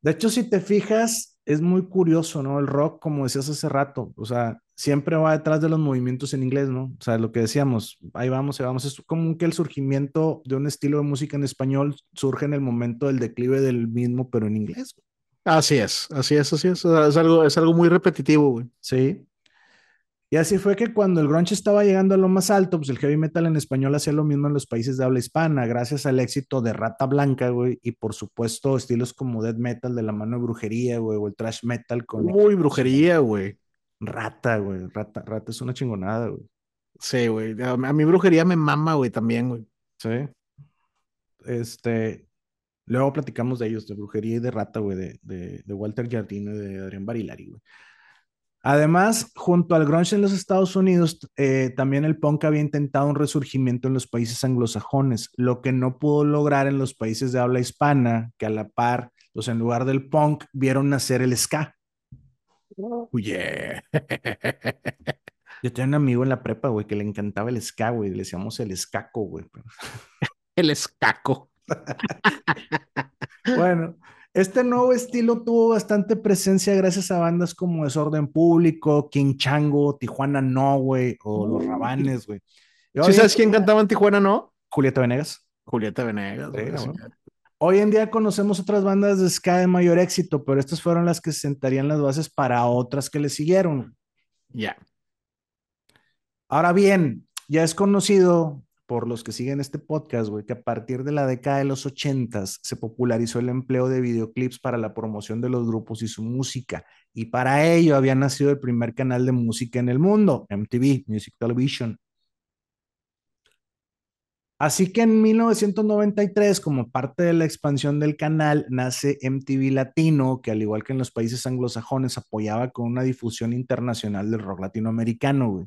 Speaker 2: De hecho, si te fijas, es muy curioso, ¿no? El rock, como decías hace rato, o sea, siempre va detrás de los movimientos en inglés, ¿no? O sea, lo que decíamos, ahí vamos, ahí vamos. Es como que el surgimiento de un estilo de música en español surge en el momento del declive del mismo, pero en inglés.
Speaker 1: Así es, así es, así es. O sea, Es algo, es algo muy repetitivo, güey.
Speaker 2: Sí. Y así fue que cuando el grunge estaba llegando a lo más alto, pues el heavy metal en español hacía lo mismo en los países de habla hispana, gracias al éxito de Rata Blanca, güey, y por supuesto estilos como death metal de la mano de brujería, güey, o el thrash metal con
Speaker 1: Uy, brujería, güey.
Speaker 2: Rata, güey, Rata, Rata es una chingonada, güey.
Speaker 1: Sí, güey. A, a mí brujería me mama, güey, también, güey.
Speaker 2: Sí. Este, luego platicamos de ellos, de brujería y de Rata, güey, de, de, de Walter Jardine y de Adrián Barilari, güey. Además, junto al grunge en los Estados Unidos, eh, también el punk había intentado un resurgimiento en los países anglosajones, lo que no pudo lograr en los países de habla hispana, que a la par, pues en lugar del punk, vieron nacer el ska.
Speaker 1: Oye.
Speaker 2: Yo tenía un amigo en la prepa, güey, que le encantaba el ska, güey, le decíamos el escaco, güey.
Speaker 1: El escaco.
Speaker 2: Bueno, este nuevo estilo tuvo bastante presencia gracias a bandas como Desorden Público, King Chango, Tijuana No, güey, o Los Rabanes, güey.
Speaker 1: ¿Sí sabes quién cantaba en Tijuana, no?
Speaker 2: Julieta Venegas.
Speaker 1: Julieta Venegas.
Speaker 2: Sí. Hoy en día conocemos otras bandas de ska de mayor éxito, pero estas fueron las que sentarían las bases para otras que le siguieron.
Speaker 1: Ya.
Speaker 2: Ahora bien, ya es conocido por los que siguen este podcast, güey, que a partir de la década de los ochentas se popularizó el empleo de videoclips para la promoción de los grupos y su música. Y para ello había nacido el primer canal de música en el mundo, MTV, Music Television. Así que en 1993, como parte de la expansión del canal, nace MTV Latino, que al igual que en los países anglosajones apoyaba con una difusión internacional del rock latinoamericano, güey.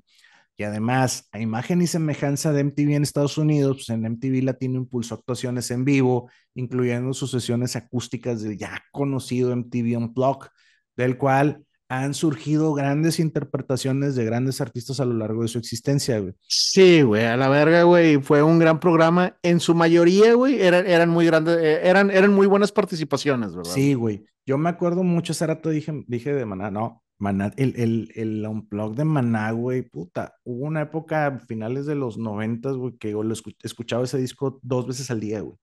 Speaker 2: Y además, a imagen y semejanza de MTV en Estados Unidos, pues en MTV Latino impulsó actuaciones en vivo, incluyendo sus sesiones acústicas del ya conocido MTV Unplugged, del cual han surgido grandes interpretaciones de grandes artistas a lo largo de su existencia, güey.
Speaker 1: Sí, güey, a la verga, güey, fue un gran programa. En su mayoría, güey, eran, eran muy grandes, eh, eran, eran muy buenas participaciones, ¿verdad?
Speaker 2: Sí, güey. Yo me acuerdo mucho, hace rato dije, dije de Maná, no, Maná, el, el, el unplug de Maná, güey, puta. Hubo una época a finales de los noventas, güey, que yo lo escuchaba ese disco dos veces al día, güey.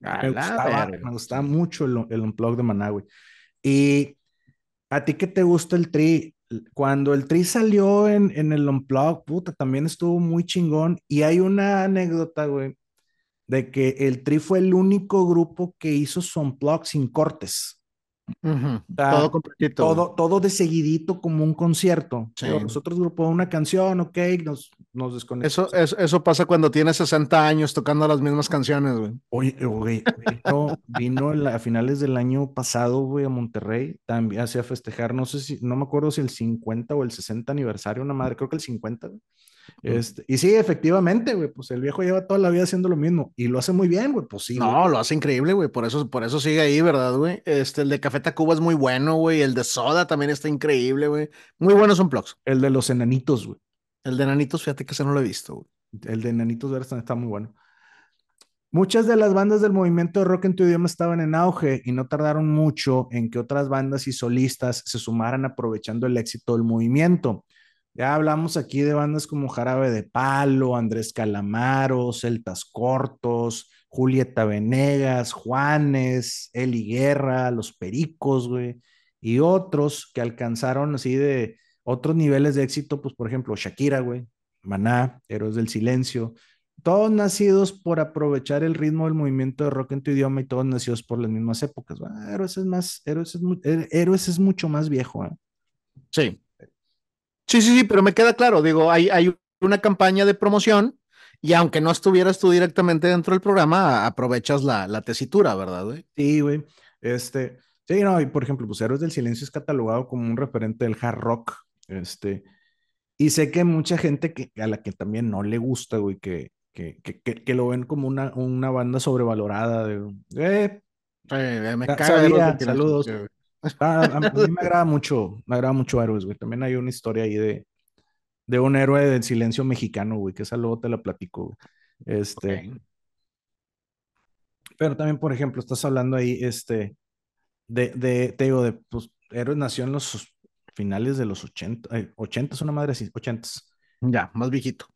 Speaker 2: Me gustaba, me gustaba mucho el, el unplug de Maná, güey. Y ¿A ti qué te gusta el Tri? Cuando el Tri salió en, en el Unplug, puta, también estuvo muy chingón. Y hay una anécdota, güey, de que el Tri fue el único grupo que hizo su Unplug sin cortes
Speaker 1: todo completito.
Speaker 2: Todo, todo de seguidito como un concierto. nosotros grupo una canción, ok, nos, nos
Speaker 1: desconectamos. Eso, eso, pasa cuando tienes 60 años tocando las mismas canciones, güey.
Speaker 2: Oye, güey, vino, a finales del año pasado, güey, a Monterrey, también hacía festejar, no sé si, no me acuerdo si el 50 o el 60 aniversario, una madre, creo que el 50, este, y sí, efectivamente, güey, pues el viejo lleva toda la vida haciendo lo mismo y lo hace muy bien, güey, pues sí.
Speaker 1: No, lo hace increíble, güey, por eso, por eso sigue ahí, ¿verdad, güey? Este, el de Café Tacuba es muy bueno, güey, el de Soda también está increíble, güey. Muy buenos son plugs.
Speaker 2: El de los enanitos, güey.
Speaker 1: El de enanitos, fíjate que ese no lo he visto.
Speaker 2: El de enanitos está, está muy bueno. Muchas de las bandas del movimiento de rock en tu idioma estaban en auge y no tardaron mucho en que otras bandas y solistas se sumaran aprovechando el éxito del movimiento. Ya hablamos aquí de bandas como Jarabe de Palo, Andrés Calamaro, Celtas Cortos, Julieta Venegas, Juanes, Eli Guerra, Los Pericos, güey, y otros que alcanzaron así de otros niveles de éxito, pues por ejemplo, Shakira, güey, Maná, Héroes del Silencio, todos nacidos por aprovechar el ritmo del movimiento de rock en tu idioma y todos nacidos por las mismas épocas. Héroes es más, Héroes es, Héroes es mucho más viejo. ¿eh?
Speaker 1: Sí, Sí, sí, sí, pero me queda claro, digo, hay, hay una campaña de promoción y aunque no estuvieras tú directamente dentro del programa, aprovechas la, la tesitura, ¿verdad, güey?
Speaker 2: Sí, güey. Este, sí, no, y por ejemplo, pues Héroes del Silencio es catalogado como un referente del hard rock, este, y sé que mucha gente que, a la que también no le gusta, güey, que, que, que, que, lo ven como una, una banda sobrevalorada de, eh,
Speaker 1: eh me caga
Speaker 2: saludos. Ah, a, mí me agrada mucho, me agrada mucho Héroes, güey. También hay una historia ahí de, de un héroe del silencio mexicano, güey, que esa luego te la platico. Este. Pero también, por ejemplo, estás hablando ahí, este, de, de te digo, de, pues, Héroes nació en los finales de los 80, 80 es una madre así, 80.
Speaker 1: Ya, más viejito.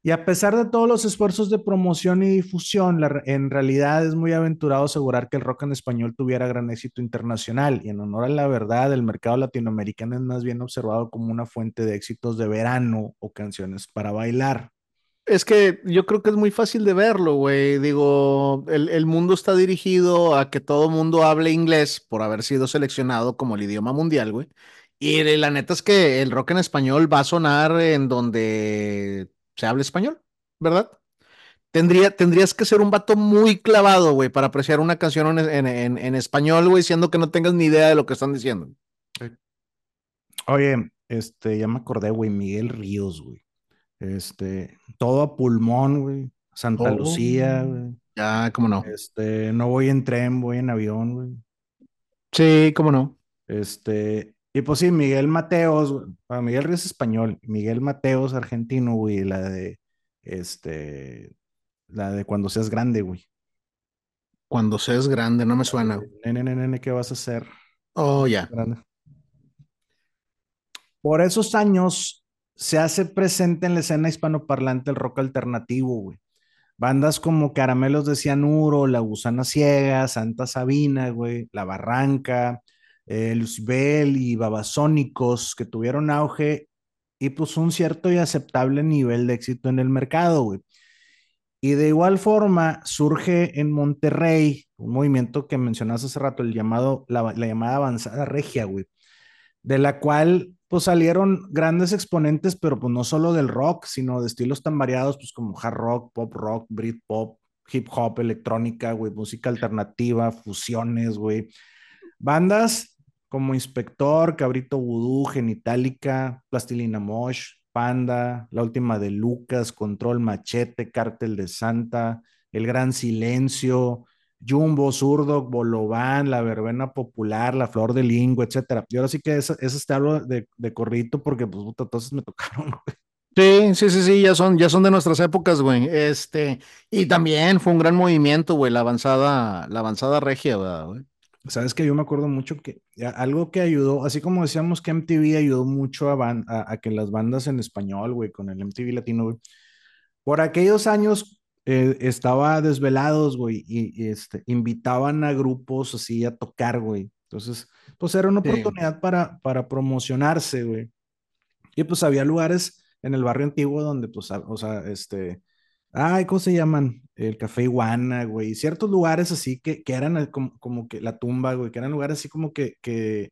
Speaker 2: Y a pesar de todos los esfuerzos de promoción y difusión, en realidad es muy aventurado asegurar que el rock en español tuviera gran éxito internacional. Y en honor a la verdad, el mercado latinoamericano es más bien observado como una fuente de éxitos de verano o canciones para bailar.
Speaker 1: Es que yo creo que es muy fácil de verlo, güey. Digo, el, el mundo está dirigido a que todo mundo hable inglés por haber sido seleccionado como el idioma mundial, güey. Y la neta es que el rock en español va a sonar en donde se habla español, ¿verdad? Tendría, tendrías que ser un vato muy clavado, güey, para apreciar una canción en, en, en español, güey, siendo que no tengas ni idea de lo que están diciendo.
Speaker 2: Oye, este, ya me acordé, güey, Miguel Ríos, güey. Este, todo a pulmón, güey. Santa Lucía, güey.
Speaker 1: Ya, cómo no.
Speaker 2: Este, no voy en tren, voy en avión, güey.
Speaker 1: Sí, cómo no.
Speaker 2: Este, y pues sí, Miguel Mateos, para Miguel Ríos español, Miguel Mateos argentino, güey, la de, este, la de cuando seas grande, güey.
Speaker 1: Cuando seas grande, no me suena.
Speaker 2: Nene, nene, nene, ¿qué vas a hacer?
Speaker 1: Oh, ya.
Speaker 2: Por esos años se hace presente en la escena hispanoparlante el rock alternativo, güey. Bandas como Caramelos de Cianuro, La Gusana Ciega, Santa Sabina, güey, La Barranca, eh, Lucibel y Babasónicos, que tuvieron auge y pues un cierto y aceptable nivel de éxito en el mercado, güey. Y de igual forma surge en Monterrey un movimiento que mencionaste hace rato, el llamado, la, llamada avanzada regia, güey, de la cual pues salieron grandes exponentes, pero pues no solo del rock, sino de estilos tan variados, pues como hard rock, pop rock, Brit pop, hip hop, electrónica, güey, música alternativa, fusiones, güey. Bandas como Inspector, Cabrito Vudú, Genitalica, Plastilina Mosh, Panda, La Última de Lucas, Control Machete, Cártel de Santa, El Gran Silencio, Jumbo, Zurdo, Bolobán, La Verbena Popular, La Flor de Lingo, etcétera. Y ahora sí que eso, te hablo de, de corrito porque pues puta, entonces me tocaron, güey.
Speaker 1: Sí, sí, sí, sí, ya son, ya son de nuestras épocas, güey. Este, y también fue un gran movimiento, güey, la avanzada, la avanzada regia, ¿verdad, güey?
Speaker 2: Sabes que yo me acuerdo mucho que algo que ayudó, así como decíamos que MTV ayudó mucho a, ban- a, a que las bandas en español, güey, con el MTV latino, güey. Por aquellos años eh, estaba Desvelados, güey, y, y, este, invitaban a grupos así a tocar, güey. Entonces, pues era una
Speaker 1: Sí,
Speaker 2: oportunidad para, para promocionarse, güey. Y pues había lugares en el barrio antiguo donde, pues, o sea, este, ay, ¿cómo se llaman? El Café Iguana, güey. Ciertos lugares así que, que eran como, como que la tumba, güey, que eran lugares así como que, que,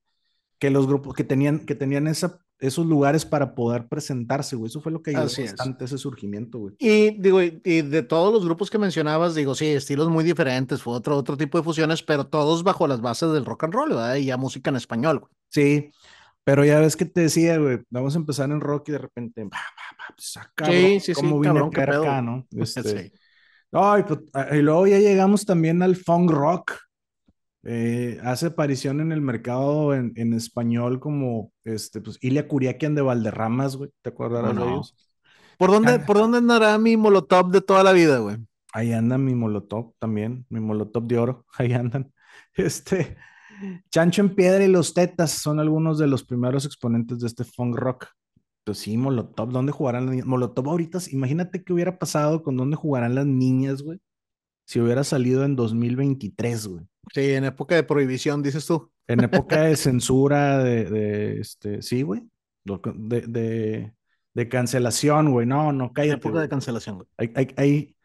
Speaker 2: que los grupos que tenían, que tenían esa, esos lugares para poder presentarse, güey. Eso fue lo que ayudó
Speaker 1: es.
Speaker 2: bastante a ese surgimiento, güey.
Speaker 1: Y digo, y, y de todos los grupos que mencionabas, digo, sí, estilos muy diferentes, fue otro, otro tipo de fusiones, pero todos bajo las bases del rock and roll, ¿verdad? Y ya música en español, güey.
Speaker 2: Sí, pero ya ves que te decía, güey, vamos a empezar en rock y de repente, va, va, va, pues, ah, cabrón,
Speaker 1: Sí, sí, sí,
Speaker 2: ¿cómo a
Speaker 1: cabrón,
Speaker 2: acá, no? Este,
Speaker 1: Sí,
Speaker 2: ay, pues, ah, y luego ya llegamos también al funk rock. Eh, hace aparición en el mercado en, en español como, este, pues, Ilia Curiaquian de Valderramas, güey, ¿te
Speaker 1: ¿cómo
Speaker 2: acordarás de
Speaker 1: no?
Speaker 2: ellos?
Speaker 1: ¿Por dónde, por dónde andará mi Molotov de toda la vida, güey?
Speaker 2: Ahí anda mi Molotov también, mi Molotov de oro, ahí andan. Este, Chancho en Piedra y Los Tetas son algunos de los primeros exponentes de este funk rock. Pues sí, Molotov, ¿dónde jugarán las niñas? Molotov ahorita, imagínate qué hubiera pasado con dónde jugarán las niñas, güey, si hubiera salido en 2023, güey.
Speaker 1: Sí, en época de prohibición, dices tú.
Speaker 2: En época de censura, de, de este, sí, güey, de, de, de cancelación, güey. No, no,
Speaker 1: En
Speaker 2: cállate,
Speaker 1: época de cancelación, güey.
Speaker 2: Hay, hay, hay,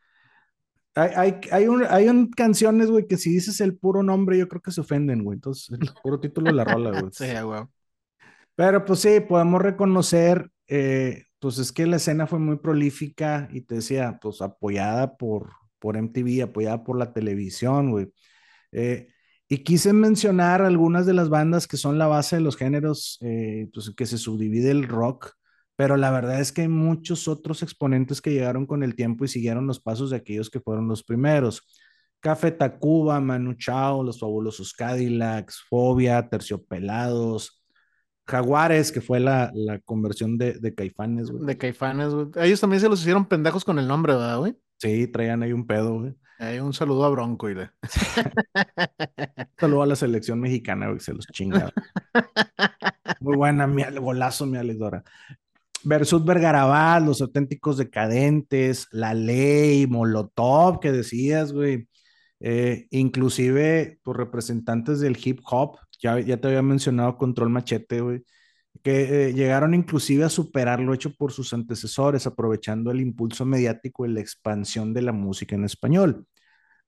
Speaker 2: hay, hay, hay, un- hay un- canciones, güey, que si dices el puro nombre, yo creo que se ofenden, güey. Entonces, el puro título de la rola, güey.
Speaker 1: Sí, güey.
Speaker 2: Pero pues sí, podemos reconocer, eh, pues es que la escena fue muy prolífica y te decía, pues apoyada por, por MTV, apoyada por la televisión, güey. Eh, y quise mencionar algunas de las bandas que son la base de los géneros, eh, pues que se subdivide el rock, pero la verdad es que hay muchos otros exponentes que llegaron con el tiempo y siguieron los pasos de aquellos que fueron los primeros. Café Tacuba, Manu Chao, Los Fabulosos Cadillacs, Fobia, Terciopelados, Jaguares, que fue la, la conversión de, de Caifanes, güey.
Speaker 1: De Caifanes, güey. Ellos también se los hicieron pendejos con el nombre, ¿verdad, güey?
Speaker 2: Sí, traían ahí un pedo, güey.
Speaker 1: Hay un saludo a Bronco y le.
Speaker 2: Saludo a la selección mexicana, güey, se los chingaba. Muy buena, mi golazo, mi Alexdora. Versus Vergarabat, Los Auténticos Decadentes, La Ley, Molotov, que decías, güey. Eh, inclusive, pues, representantes del hip hop, ya, ya te había mencionado Control Machete, güey, que eh, llegaron inclusive a superar lo hecho por sus antecesores, aprovechando el impulso mediático y la expansión de la música en español.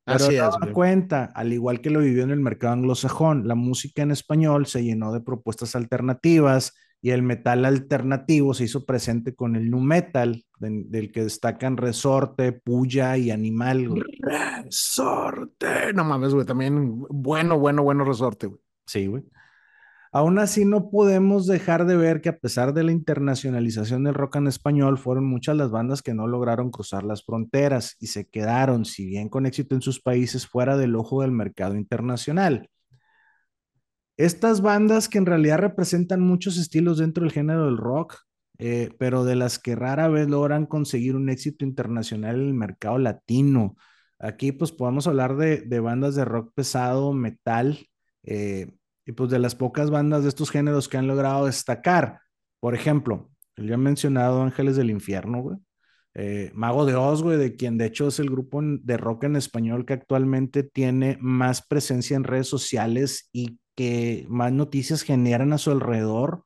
Speaker 2: Pero
Speaker 1: Así es,
Speaker 2: cuenta, al igual que lo vivió en el mercado anglosajón, la música en español se llenó de propuestas alternativas y el metal alternativo se hizo presente con el nu metal, de- del que destacan Resorte, Puya y Animal. güey.
Speaker 1: Resorte. No mames, güey. También bueno, bueno, bueno resorte, güey.
Speaker 2: Sí, güey. Aún así, no podemos dejar de ver que a pesar de la internacionalización del rock en español, fueron muchas las bandas que no lograron cruzar las fronteras y se quedaron, si bien con éxito en sus países, fuera del ojo del mercado internacional. Estas bandas que en realidad representan muchos estilos dentro del género del rock, eh, pero de las que rara vez logran conseguir un éxito internacional en el mercado latino. Aquí pues podemos hablar de, de bandas de rock pesado, metal, eh, y pues de las pocas bandas de estos géneros que han logrado destacar. Por ejemplo, el ya mencionado Ángeles del Infierno, güey. Eh, Mago de Oz, güey, de quien de hecho es el grupo de rock en español que actualmente tiene más presencia en redes sociales y que más noticias generan a su alrededor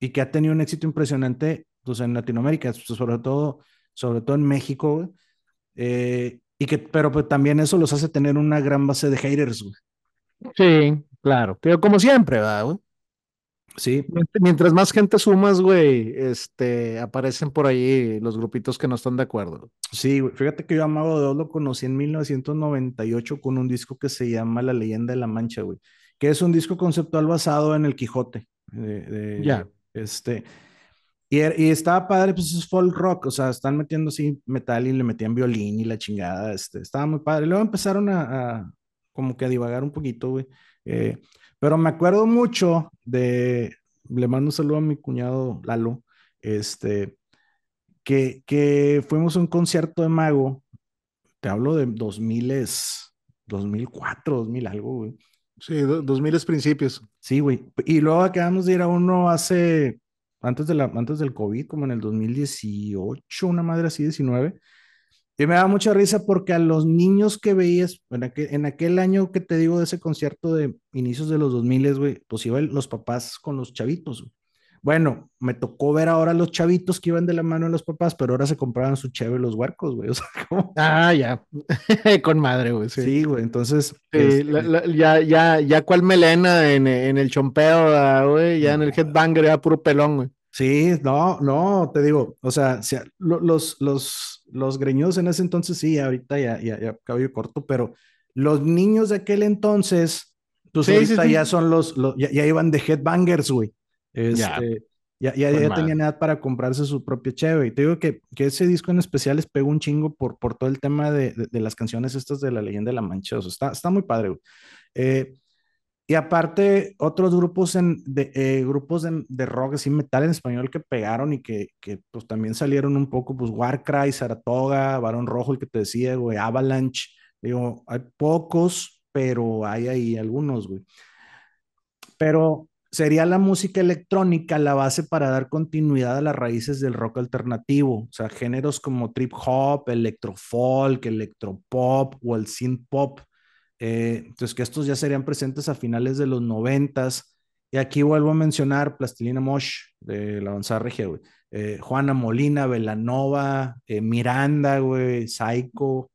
Speaker 2: y que ha tenido un éxito impresionante pues, en Latinoamérica, pues, sobre todo, sobre todo en México, güey. Eh, y que, pero pues, también eso los hace tener una gran base de haters, güey.
Speaker 1: Sí, claro. Pero como siempre, ¿verdad, güey?
Speaker 2: Sí,
Speaker 1: Mientras más gente sumas, güey, este, aparecen por ahí los grupitos que no están de acuerdo.
Speaker 2: sí, güey. Fíjate que yo a Mago de Oz lo conocí en 1998 con un disco que se llama La Leyenda de la Mancha, güey, que es un disco conceptual basado en el Quijote. de-
Speaker 1: Ya.
Speaker 2: este, y, er- y estaba padre, pues es folk rock, o sea, están metiendo así metal y le metían violín y la chingada, este, estaba muy padre. Luego empezaron a, a como que a divagar un poquito, güey. Eh, pero me acuerdo mucho de, le mando un saludo a mi cuñado Lalo, este, que, que fuimos a un concierto de Mago, te hablo de 2000 es, 2004, 2000 algo, güey.
Speaker 1: Sí, do- dos miles principios.
Speaker 2: Sí, güey. Y luego acabamos de ir a uno hace, antes, de la, antes del COVID, como en el 2018, una madre así, 19. Y me da mucha risa porque a los niños que veías, en aquel, en aquel año que te digo de ese concierto de inicios de los 2000, güey, pues iban los papás con los chavitos. güey. Bueno, me tocó ver ahora los chavitos que iban de la mano de los papás, pero ahora se compraban su cheve los huercos, güey. O sea, como...
Speaker 1: Ah, ya. Con madre, güey, sí.
Speaker 2: Sí, güey. Entonces,
Speaker 1: Sí,
Speaker 2: este,
Speaker 1: la- la- ya, ya, ya cual melena en, en el chompeo, ah, güey, ya en el headbanger, ya puro pelón, güey.
Speaker 2: Sí, no, no, te digo, o sea, si a- lo- los, los, los greñudos en ese entonces sí, ahorita ya, ya, ya cabello corto, pero los niños de aquel entonces, pues
Speaker 1: Sí, sí,
Speaker 2: ahorita
Speaker 1: sí.
Speaker 2: ya son los, los- ya, ya iban de headbangers, güey.
Speaker 1: Ya.
Speaker 2: Este, ya, ya,
Speaker 1: Con
Speaker 2: ya
Speaker 1: madre.
Speaker 2: tenían edad para comprarse su propio cheve. Y te digo que, que ese disco en especial les pegó un chingo por, por todo el tema de, de, de las canciones estas de la leyenda de la Mancha. O sea, está, está muy padre, güey. Eh, y aparte, otros grupos, en, de, eh, grupos de, de rock, así metal en español que pegaron y que, que pues también salieron un poco, pues Warcry, Saratoga, Barón Rojo, el que te decía, güey, Avalanche. Digo, hay pocos, pero hay ahí algunos, güey. Pero sería la música electrónica la base para dar continuidad a las raíces del rock alternativo, o sea, géneros como trip hop, electrofolk, electropop o el synth pop. Eh, entonces, que estos ya serían presentes a finales de los noventas. Y aquí vuelvo a mencionar Plastilina Mosh de la avanzada regia, güey. Eh, Juana Molina, Velanova, eh, Miranda, güey, Psycho.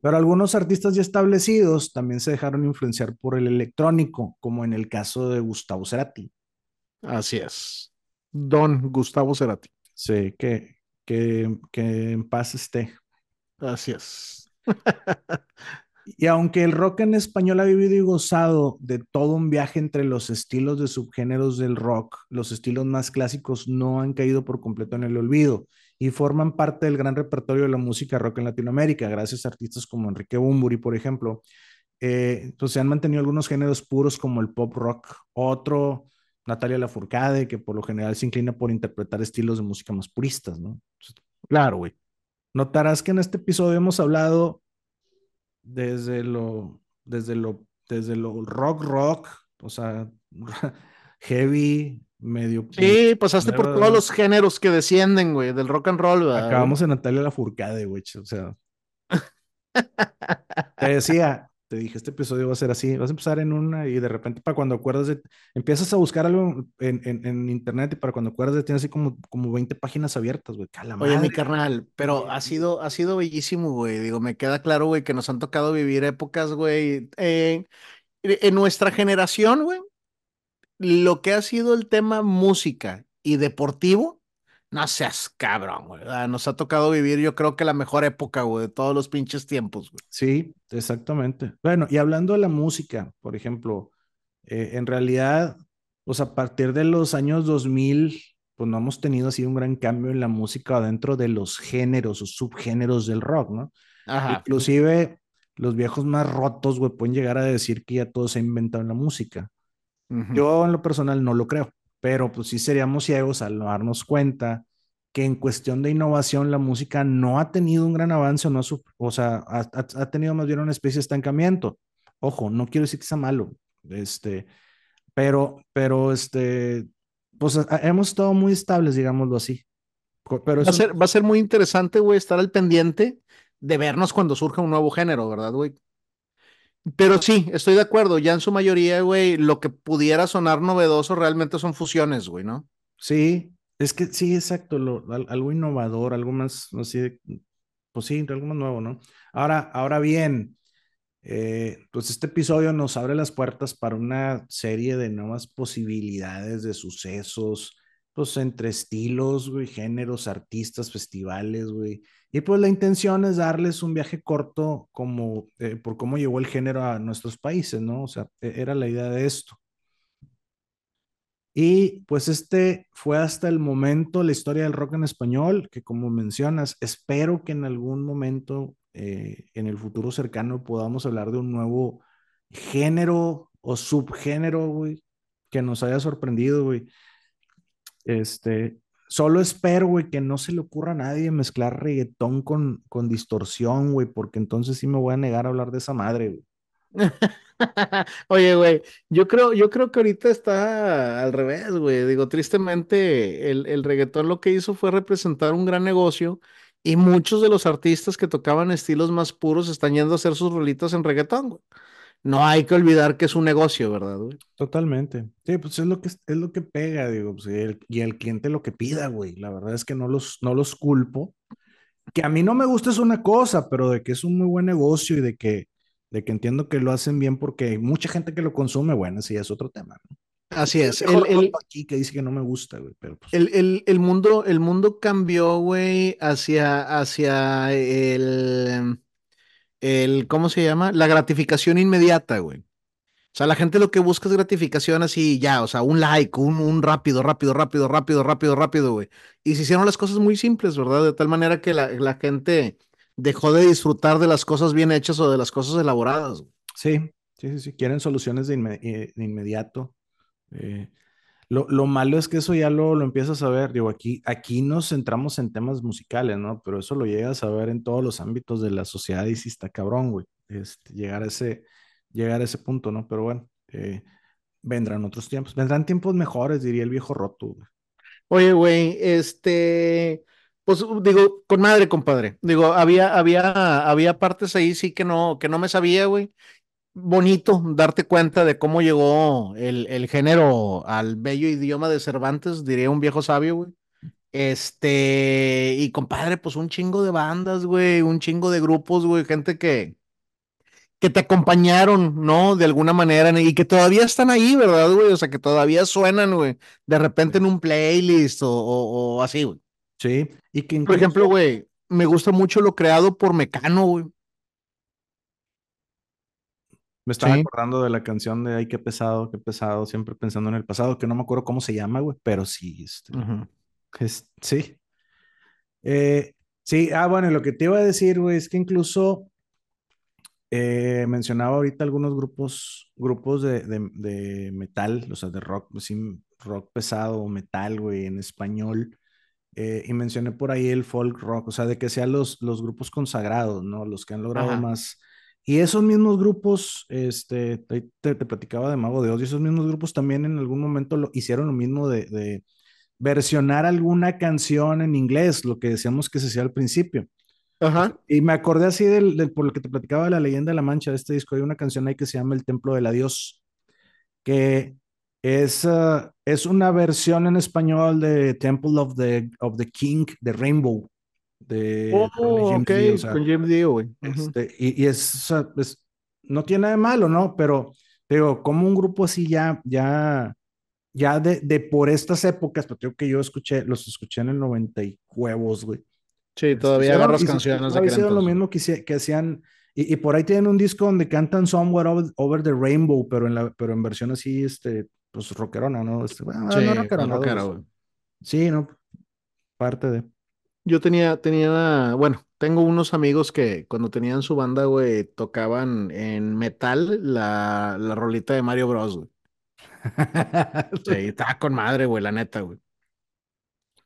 Speaker 2: Pero algunos artistas ya establecidos también se dejaron influenciar por el electrónico, como en el caso de Gustavo Cerati.
Speaker 1: Así es. Don Gustavo Cerati.
Speaker 2: Sí, que, que, que en paz esté.
Speaker 1: Así es.
Speaker 2: Y aunque el rock en español ha vivido y gozado de todo un viaje entre los estilos de subgéneros del rock, los estilos más clásicos no han caído por completo en el olvido y forman parte del gran repertorio de la música rock en Latinoamérica, gracias a artistas como Enrique Bunbury, por ejemplo. Eh, pues se han mantenido algunos géneros puros como el pop rock, otro, Natalia Lafourcade, que por lo general se inclina por interpretar estilos de música más puristas, ¿no?
Speaker 1: Claro, güey.
Speaker 2: Notarás que en este episodio hemos hablado desde lo, desde lo, desde lo rock, rock, o sea, heavy, medio.
Speaker 1: Sí, pasaste por todos los géneros que descienden, güey, del rock and roll, ¿verdad,
Speaker 2: Acabamos en Natalia Lafourcade, güey, o sea. te decía, te dije, este episodio va a ser así, vas a empezar en una y de repente para cuando acuerdas de, empiezas a buscar algo en, en, en internet y para cuando acuerdas de, tienes así como, como 20 páginas abiertas, güey,
Speaker 1: Oye, mi carnal, pero ha sido, ha sido bellísimo, güey. Digo, me queda claro, güey, que nos han tocado vivir épocas, güey. eh, en nuestra generación, güey, lo que ha sido el tema música y deportivo, no seas cabrón, güey. Ah, Nos ha tocado vivir, yo creo que la mejor época, güey, de todos los pinches tiempos, güey.
Speaker 2: Sí, exactamente. Bueno, y hablando de la música, por ejemplo, eh, en realidad, pues a partir de los años 2000, pues no hemos tenido así un gran cambio en la música dentro de los géneros o subgéneros del rock, ¿no?
Speaker 1: Ajá.
Speaker 2: Inclusive los viejos más rotos, güey, pueden llegar a decir que ya todo se ha inventado en la música. Yo en lo personal no lo creo, pero pues sí seríamos ciegos al no darnos cuenta que en cuestión de innovación la música no ha tenido un gran avance, o, no, o sea, ha, ha- tenido más bien una especie de estancamiento. Ojo, no quiero decir que sea malo, este, pero, pero, este, pues hemos estado muy estables, digámoslo así. Pero
Speaker 1: Va a ser, va a ser muy interesante, güey, estar al pendiente de vernos cuando surja un nuevo género, ¿verdad, güey? Pero sí, estoy de acuerdo. Ya en su mayoría, güey, lo que pudiera sonar novedoso realmente son fusiones, güey, ¿no?
Speaker 2: sí, es que sí, exacto, algo innovador, algo más así, pues sí, algo más nuevo, ¿no? Ahora, ahora bien, Eh, pues este episodio nos abre las puertas para una serie de nuevas posibilidades de sucesos, pues entre estilos, güey, géneros, artistas, festivales, güey. Y pues la intención es darles un viaje corto como eh, por cómo llegó el género a nuestros países, ¿no? O sea, e-, era la idea de esto. Y pues este fue hasta el momento la historia del rock en español, que como mencionas, espero que en algún momento eh, en el futuro cercano podamos hablar de un nuevo género o subgénero, güey, que nos haya sorprendido, güey. Este, solo espero, güey, que no se le ocurra a nadie mezclar reggaetón con, con distorsión, güey, porque entonces sí me voy a negar a hablar de esa madre, güey.
Speaker 1: Oye, güey, yo creo, yo creo que ahorita está al revés, güey. Digo, tristemente, el, el reggaetón lo que hizo fue representar un gran negocio y muchos de los artistas que tocaban estilos más puros están yendo a hacer sus rolitas en reggaetón, güey. No hay que olvidar que es un negocio, ¿verdad, güey?
Speaker 2: Totalmente. Sí, pues es lo que, es lo que pega, digo, pues, y, el, y el cliente lo que pida, güey. La verdad es que no los, no los culpo. Que a mí no me gusta es una cosa, pero de que es un muy buen negocio y de que de que entiendo que lo hacen bien porque hay mucha gente que lo consume, bueno, sí es otro tema, ¿no?
Speaker 1: Así es.
Speaker 2: El, el, aquí que dice que no me gusta, güey, pero pues...
Speaker 1: el, el, el, mundo, el mundo cambió, güey, hacia, hacia el, el, ¿cómo se llama? La gratificación inmediata, güey. O sea, la gente lo que busca es gratificación así, ya, o sea, un like, un, un rápido, rápido, rápido, rápido, rápido, rápido, güey. Y se hicieron las cosas muy simples, ¿verdad? De tal manera que la, la gente dejó de disfrutar de las cosas bien hechas o de las cosas elaboradas.
Speaker 2: Sí, sí, sí, sí. quieren soluciones de, eh, inmediato. Eh, lo, lo, malo es que eso ya lo, lo empiezas a ver. Digo, aquí, aquí nos centramos en temas musicales, ¿no? Pero eso lo llegas a ver en todos los ámbitos de la sociedad y sí está cabrón, güey. Este, llegar, a ese, llegar a ese punto, ¿no? Pero bueno, eh, vendrán otros tiempos. Vendrán tiempos mejores, diría el viejo roto. Güey.
Speaker 1: Oye, güey, este pues digo, con madre, compadre. Digo, había, había, había partes ahí sí que no, que no me sabía, güey. Bonito darte cuenta de cómo llegó el, el género al bello idioma de Cervantes, diría un viejo sabio, güey. Este, y compadre, pues un chingo de bandas, güey, un chingo de grupos, güey, gente que, que te acompañaron, ¿no? De alguna manera, y que todavía están ahí, ¿verdad, güey? O sea, que todavía suenan, güey, de repente en un playlist o, o, o así, güey.
Speaker 2: Sí, y que
Speaker 1: incluso... Por ejemplo, güey, me gusta mucho lo creado por Mecano, güey.
Speaker 2: Me estaba sí. acordando de la canción de Ay, qué pesado, qué pesado, siempre pensando en el pasado, que no me acuerdo cómo se llama, güey, pero sí, este, uh -huh. es, sí. Eh, sí, ah, bueno, lo que te iba a decir, güey, es que incluso eh, mencionaba ahorita algunos grupos, grupos de, de, de, metal, o sea, de rock, sí, rock pesado, metal, güey, en español, eh, y mencioné por ahí el folk rock, o sea, de que sean los, los grupos consagrados, ¿no? Los que han logrado Ajá. más. Y esos mismos grupos, este, te, te, platicaba de Mago de Oz, y esos mismos grupos también en algún momento lo, hicieron lo mismo de, de, versionar alguna canción en inglés, lo que decíamos que se hacía al principio.
Speaker 1: Ajá.
Speaker 2: Y me acordé así del, del, por lo que te platicaba de la leyenda de la mancha de este disco, hay una canción ahí que se llama El Templo del Adiós, que es, uh, es una versión en español de Temple of the, of the King de Rainbow. De,
Speaker 1: oh, Dio, o sea, con James Dio, güey.
Speaker 2: Este, y, y es, es, no tiene nada de malo, ¿no? Pero, digo, como un grupo así ya, ya, ya de, de por estas épocas, pero creo que yo escuché, los escuché en el 90 y huevos, güey.
Speaker 1: Sí, todavía agarras canciones
Speaker 2: de hicieron lo mismo que, que hacían, y, y, por ahí tienen un disco donde cantan Somewhere Over, over the Rainbow, pero en, la, pero en versión así, este, pues rockerona, ¿no? Este, bueno,
Speaker 1: sí, no rockerona, rockero,
Speaker 2: pues, sí, no, parte de.
Speaker 1: Yo tenía, tenía, bueno, tengo unos amigos que cuando tenían su banda, güey, tocaban en metal la, la rolita de Mario Bros, güey. sí, estaba con madre, güey, la neta, güey.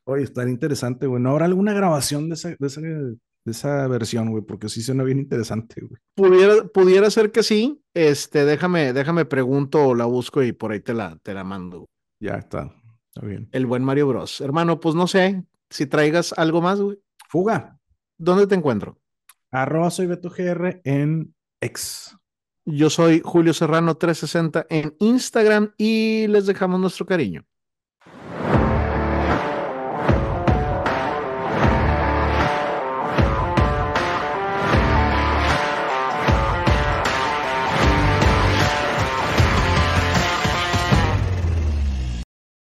Speaker 2: Oye, está interesante, güey. ¿No habrá alguna grabación de esa, de esa, de esa versión, güey? Porque sí suena bien interesante, güey.
Speaker 1: Pudiera, pudiera ser que sí. Este, déjame, déjame pregunto o la busco y por ahí te la, te la mando.
Speaker 2: Ya está, está bien.
Speaker 1: El buen Mario Bros. Hermano, pues no sé si traigas algo más, güey.
Speaker 2: Fuga.
Speaker 1: ¿Dónde te encuentro?
Speaker 2: Arroba soy Beto GR en X.
Speaker 1: Yo soy Julio Serrano 360 en Instagram y les dejamos nuestro cariño.